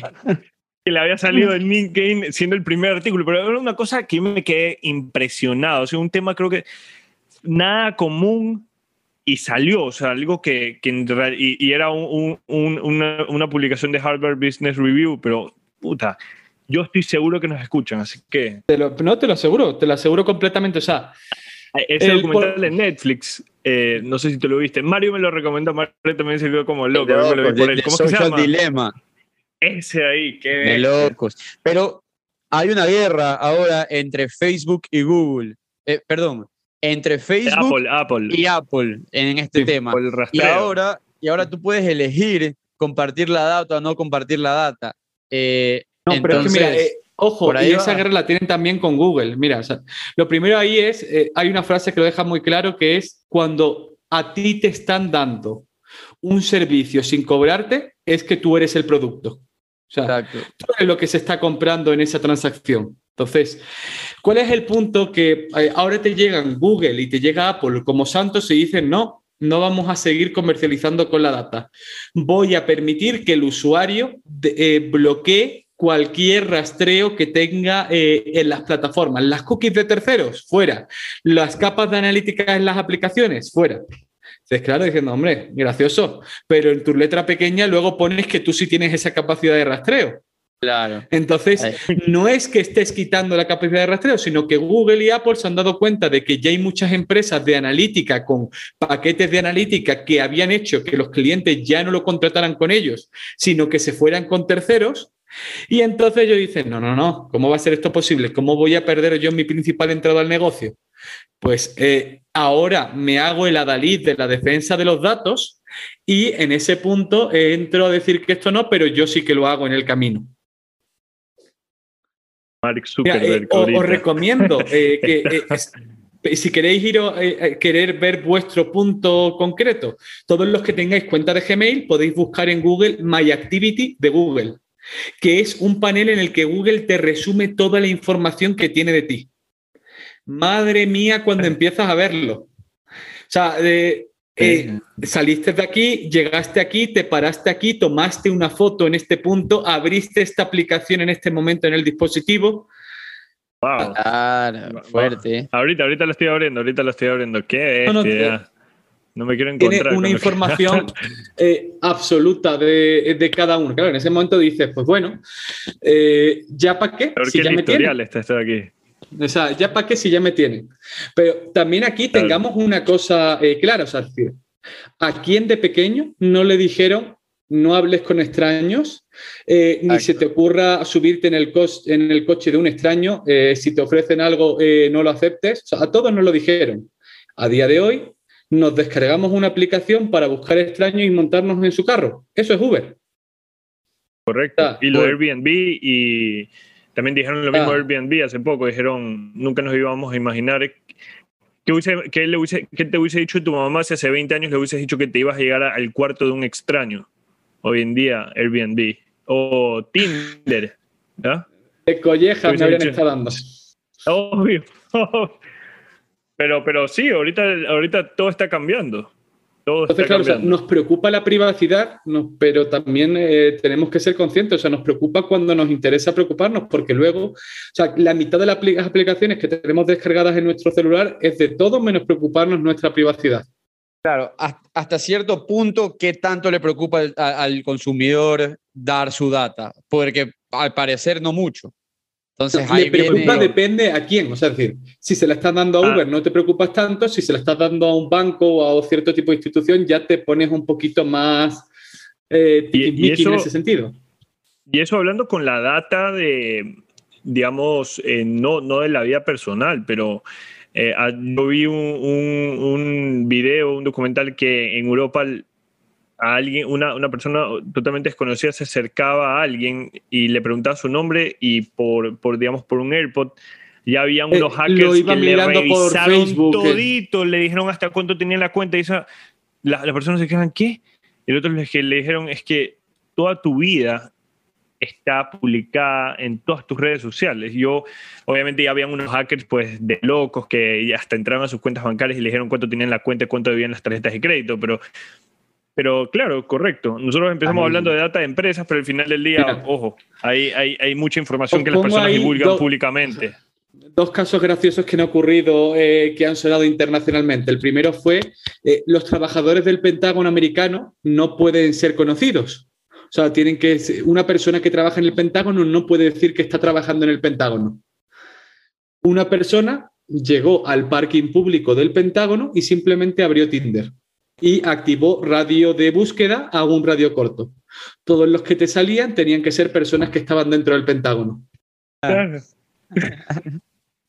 [SPEAKER 3] que le había salido en LinkedIn siendo el primer artículo, pero era una cosa que me quedé impresionado. O sea, un tema creo que nada común y salió, o sea, algo que, que y, y, era un, un, una, una, publicación de Harvard Business Review, pero puta, yo estoy seguro que nos escuchan, así que...
[SPEAKER 1] Te lo, no, te lo aseguro, te lo aseguro completamente, o sea...
[SPEAKER 3] Ese documental por... de Netflix, eh, no sé si te lo viste, Mario me lo recomendó, Mario también se quedó como loco.
[SPEAKER 2] loco lo vi por él. ¿Cómo se llama? Dilema.
[SPEAKER 3] Ese ahí, qué
[SPEAKER 2] De locos. Pero hay una guerra ahora entre Facebook y Google. Eh, perdón, entre Facebook
[SPEAKER 3] Apple, Apple.
[SPEAKER 2] y Apple en este sí, tema. Y ahora, y ahora tú puedes elegir compartir la data o no compartir la data. Eh,
[SPEAKER 1] no, entonces, pero es que mira, eh, ojo, y esa va. guerra la tienen también con Google. Mira, o sea, lo primero ahí es, eh, hay una frase que lo deja muy claro que es cuando a ti te están dando un servicio sin cobrarte, es que tú eres el producto. O sea, Exacto. tú eres lo que se está comprando en esa transacción. Entonces, ¿cuál es el punto que ahora te llegan Google y te llega Apple como santos y dicen, no, no vamos a seguir comercializando con la data. Voy a permitir que el usuario eh, bloquee cualquier rastreo que tenga eh, en las plataformas. Las cookies de terceros, fuera. Las capas de analítica en las aplicaciones, fuera. Entonces, claro, diciendo, hombre, gracioso, pero en tu letra pequeña luego pones que tú sí tienes esa capacidad de rastreo.
[SPEAKER 2] Claro.
[SPEAKER 1] Entonces, no es que estés quitando la capacidad de rastreo, sino que Google y Apple se han dado cuenta de que ya hay muchas empresas de analítica con paquetes de analítica que habían hecho que los clientes ya no lo contrataran con ellos, sino que se fueran con terceros. Y entonces ellos dicen, no, no, no, ¿cómo va a ser esto posible? ¿Cómo voy a perder yo mi principal entrada al negocio? Pues eh, ahora me hago el adalid de la defensa de los datos y en ese punto entro a decir que esto no, pero yo sí que lo hago en el camino.
[SPEAKER 3] Mark Zuckerberg.
[SPEAKER 1] Eh, os, os, recomiendo eh, (laughs) que eh, si queréis ir a querer ver vuestro punto concreto, todos los que tengáis cuenta de Gmail podéis buscar en Google My Activity de Google, que es un panel en el que Google te resume toda la información que tiene de ti. Madre mía, cuando empiezas a verlo. O sea, eh, saliste de aquí, llegaste aquí, te paraste aquí, tomaste una foto en este punto, abriste esta aplicación en este momento en el dispositivo.
[SPEAKER 2] Wow. Claro, fuerte.
[SPEAKER 3] Ahorita, ahorita lo estoy abriendo, ahorita lo estoy abriendo. ¿Qué? No, no, no me quiero encontrar.
[SPEAKER 1] Tiene una información (laughs) eh, absoluta de, de, cada uno. Claro, en ese momento dices, pues bueno, eh, ¿ya para qué?
[SPEAKER 3] si ya me tiene. está esto de aquí.
[SPEAKER 1] O sea, ya para qué si ya me tienen. Pero también aquí tengamos una cosa eh, clara, o sea, ¿a quién de pequeño no le dijeron no hables con extraños, eh, ni se te ocurra subirte en el, en el coche de un extraño, eh, si te ofrecen algo no lo aceptes? O sea, a todos nos lo dijeron. A día de hoy nos descargamos una aplicación para buscar extraños y montarnos en su carro. Eso es Uber.
[SPEAKER 3] Correcto. O sea, y lo Airbnb y también dijeron lo mismo ah. Airbnb hace poco, dijeron, nunca nos íbamos a imaginar que, hubiese, que, le hubiese, que te hubiese dicho tu mamá si hace 20 años le hubiese dicho que te ibas a llegar al cuarto de un extraño. Hoy en día, Airbnb. O Tinder. ¿ya?
[SPEAKER 1] De collejas me habrían estado dando.
[SPEAKER 3] Obvio. (laughs) Pero, pero sí, ahorita, ahorita todo está cambiando.
[SPEAKER 1] Entonces, claro, nos preocupa la privacidad, pero también eh, tenemos que ser conscientes, o sea, nos preocupa cuando nos interesa preocuparnos, porque luego, o sea, la mitad de las aplicaciones que tenemos descargadas en nuestro celular es de todo menos preocuparnos nuestra privacidad.
[SPEAKER 2] Claro, hasta cierto punto, ¿qué tanto le preocupa al consumidor dar su data? Porque al parecer no mucho.
[SPEAKER 1] Entonces, le preocupa depende a quién. O sea, es decir, si se la estás dando a ah. Uber, no te preocupas tanto. Si se la estás dando a un banco o a cierto tipo de institución, ya te pones un poquito más eh, y, en ese sentido.
[SPEAKER 3] Y eso hablando con la data de, digamos, eh, no, no de la vida personal, pero eh, yo vi un, un, un video, un documental que en Europa a alguien, una, una, persona totalmente desconocida se acercaba a alguien y le preguntaba su nombre y por, por digamos, por un AirPod ya habían unos eh, hackers que le revisaron eh. todito, le dijeron hasta cuánto tenía la cuenta y esa, las la personas se quedan, ¿qué? Y el otro le, le dijeron, es que toda tu vida está publicada en todas tus redes sociales. Yo, obviamente, ya habían unos hackers, pues, de locos que hasta entraron a sus cuentas bancarias y le dijeron cuánto tenían la cuenta cuánto debían las tarjetas de crédito, pero pero claro, correcto. Nosotros empezamos hablando de data de empresas, pero al final del día, ojo, hay, hay, hay, mucha información que las personas divulgan públicamente.
[SPEAKER 1] Dos casos graciosos que han ocurrido, eh, que han sonado internacionalmente. El primero fue, eh, los trabajadores del Pentágono americano no pueden ser conocidos. O sea, tienen que, una persona que trabaja en el Pentágono no puede decir que está trabajando en el Pentágono. Una persona llegó al parking público del Pentágono y simplemente abrió Tinder y activó radio de búsqueda a un radio corto. Todos los que te salían tenían que ser personas que estaban dentro del Pentágono.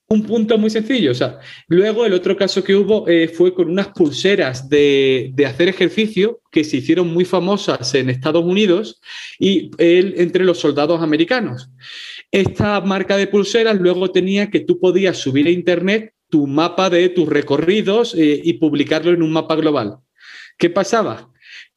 [SPEAKER 1] un punto muy sencillo. O sea, luego el otro caso que hubo eh, fue con unas pulseras de, hacer ejercicio que se hicieron muy famosas en Estados Unidos y él entre los soldados americanos. Esta marca de pulseras luego tenía que tú podías subir a internet tu mapa de tus recorridos eh, y publicarlo en un mapa global. ¿Qué pasaba?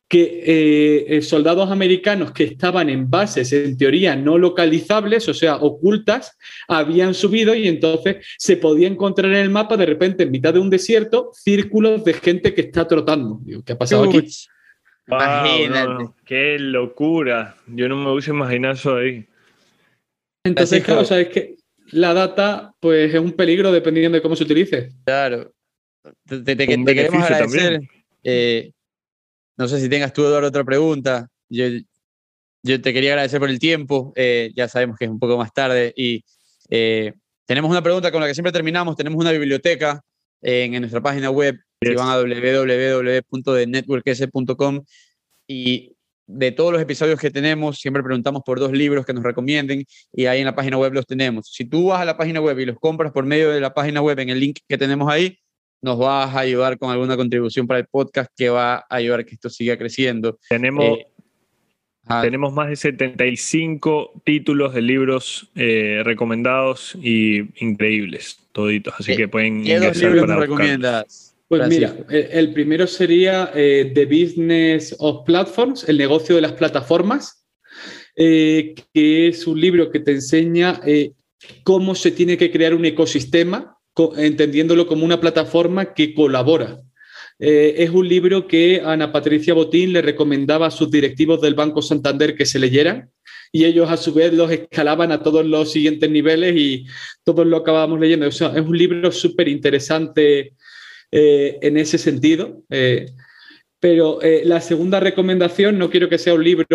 [SPEAKER 1] que eh, eh, soldados americanos que estaban en bases en teoría no localizables, o sea, ocultas, habían subido y entonces se podía encontrar en el mapa de repente en mitad de un desierto círculos de gente que está trotando. ¿Qué ha pasado aquí?
[SPEAKER 3] Imagínate. ¡Qué locura! Yo no me hubiese imaginado eso ahí.
[SPEAKER 1] Entonces, claro, sabes que la data pues es un peligro dependiendo de cómo se utilice.
[SPEAKER 2] Claro. Te, queremos agradecer. Eh, no sé si tengas tú, Eduardo, otra pregunta. Yo, te quería agradecer por el tiempo. Eh, ya sabemos que es un poco más tarde. Y eh, tenemos una pregunta con la que siempre terminamos. Tenemos una biblioteca en, nuestra página web. Si van a www.networks.com y de todos los episodios que tenemos, siempre preguntamos por dos libros que nos recomienden y ahí en la página web los tenemos. Si tú vas a la página web y los compras por medio de la página web en el link que tenemos ahí, nos vas a ayudar con alguna contribución para el podcast que va a ayudar a que esto siga creciendo.
[SPEAKER 3] Tenemos, eh, tenemos más de 75 títulos de libros eh, recomendados y increíbles, toditos, así que pueden...
[SPEAKER 2] ¿Qué dos libros nos recomiendas?
[SPEAKER 1] Pues mira, el, primero sería eh, The Business of Platforms, el negocio de las plataformas, que es un libro que te enseña cómo se tiene que crear un ecosistema entendiéndolo como una plataforma que colabora. Eh, es un libro que Ana Patricia Botín le recomendaba a sus directivos del Banco Santander que se leyeran y ellos a su vez los escalaban a todos los siguientes niveles y todos lo acabábamos leyendo. es un libro súper interesante eh, en ese sentido. Eh, pero la segunda recomendación, no quiero que sea un libro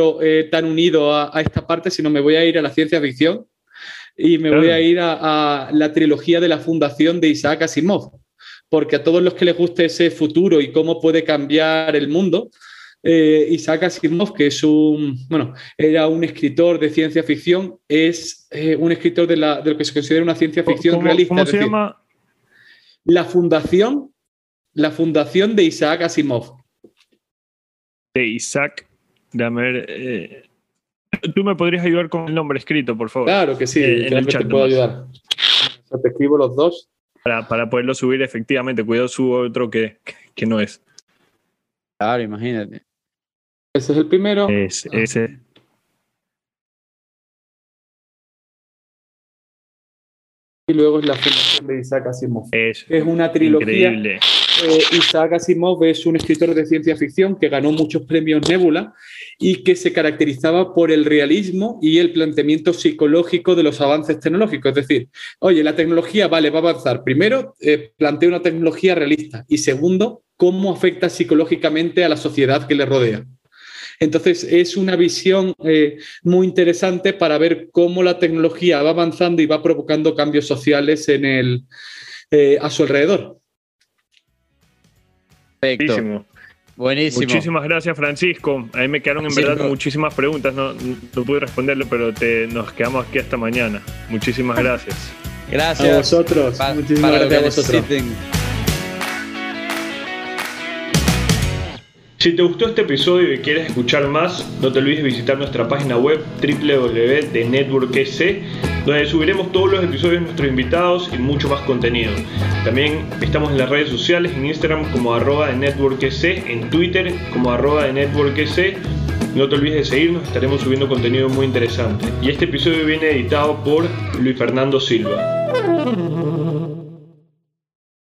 [SPEAKER 1] tan unido a, a, esta parte, sino me voy a ir a la ciencia ficción y me voy a ir a, la trilogía de la fundación de Isaac Asimov, porque a todos los que les guste ese futuro y cómo puede cambiar el mundo, eh, Isaac Asimov, que es un, bueno, era un escritor de ciencia ficción, es eh, un escritor de, la, de, lo que se considera una ciencia ficción realista.
[SPEAKER 3] ¿Cómo se llama?
[SPEAKER 1] La fundación, la fundación de Isaac Asimov.
[SPEAKER 3] De Isaac, déjame ver. Eh, Tú me podrías ayudar con el nombre escrito, por favor.
[SPEAKER 1] Claro que sí, eh, en el chat te puedo ayudar. te escribo los dos.
[SPEAKER 3] Para, para, poderlo subir efectivamente. Cuidado, subo otro que, que no es.
[SPEAKER 2] Claro, imagínate.
[SPEAKER 1] Ese es el primero.
[SPEAKER 3] Es, ese.
[SPEAKER 1] y luego es la fundación de Isaac Asimov.
[SPEAKER 3] Es,
[SPEAKER 1] es una trilogía.
[SPEAKER 3] increíble.
[SPEAKER 1] Eh, Isaac Asimov es un escritor de ciencia ficción que ganó muchos premios Nebula y que se caracterizaba por el realismo y el planteamiento psicológico de los avances tecnológicos. Es decir, oye, la tecnología, vale, va a avanzar. Primero, eh, plantea una tecnología realista y segundo, cómo afecta psicológicamente a la sociedad que le rodea. Entonces, es una visión eh, muy interesante para ver cómo la tecnología va avanzando y va provocando cambios sociales en el, a su alrededor.
[SPEAKER 2] Perfecto.
[SPEAKER 3] Buenísimo.
[SPEAKER 2] Buenísimo.
[SPEAKER 3] Muchísimas gracias, Francisco. A mí me quedaron en
[SPEAKER 2] Sí,
[SPEAKER 3] verdad
[SPEAKER 2] no.
[SPEAKER 3] muchísimas preguntas. No, no pude responderlo, pero te, nos quedamos aquí hasta mañana. Muchísimas gracias.
[SPEAKER 2] Gracias.
[SPEAKER 1] A vosotros.
[SPEAKER 2] Pa-
[SPEAKER 1] Muchísimas
[SPEAKER 2] para lo
[SPEAKER 1] gracias a vosotros.
[SPEAKER 3] Si te gustó este episodio y quieres escuchar más, no te olvides visitar nuestra página web www.networkec, donde subiremos todos los episodios de nuestros invitados y mucho más contenido. También estamos en las redes sociales, en Instagram como arroba de en Twitter como arroba de. No te olvides de seguirnos, estaremos subiendo contenido muy interesante. Y este episodio viene editado por Luis Fernando Silva.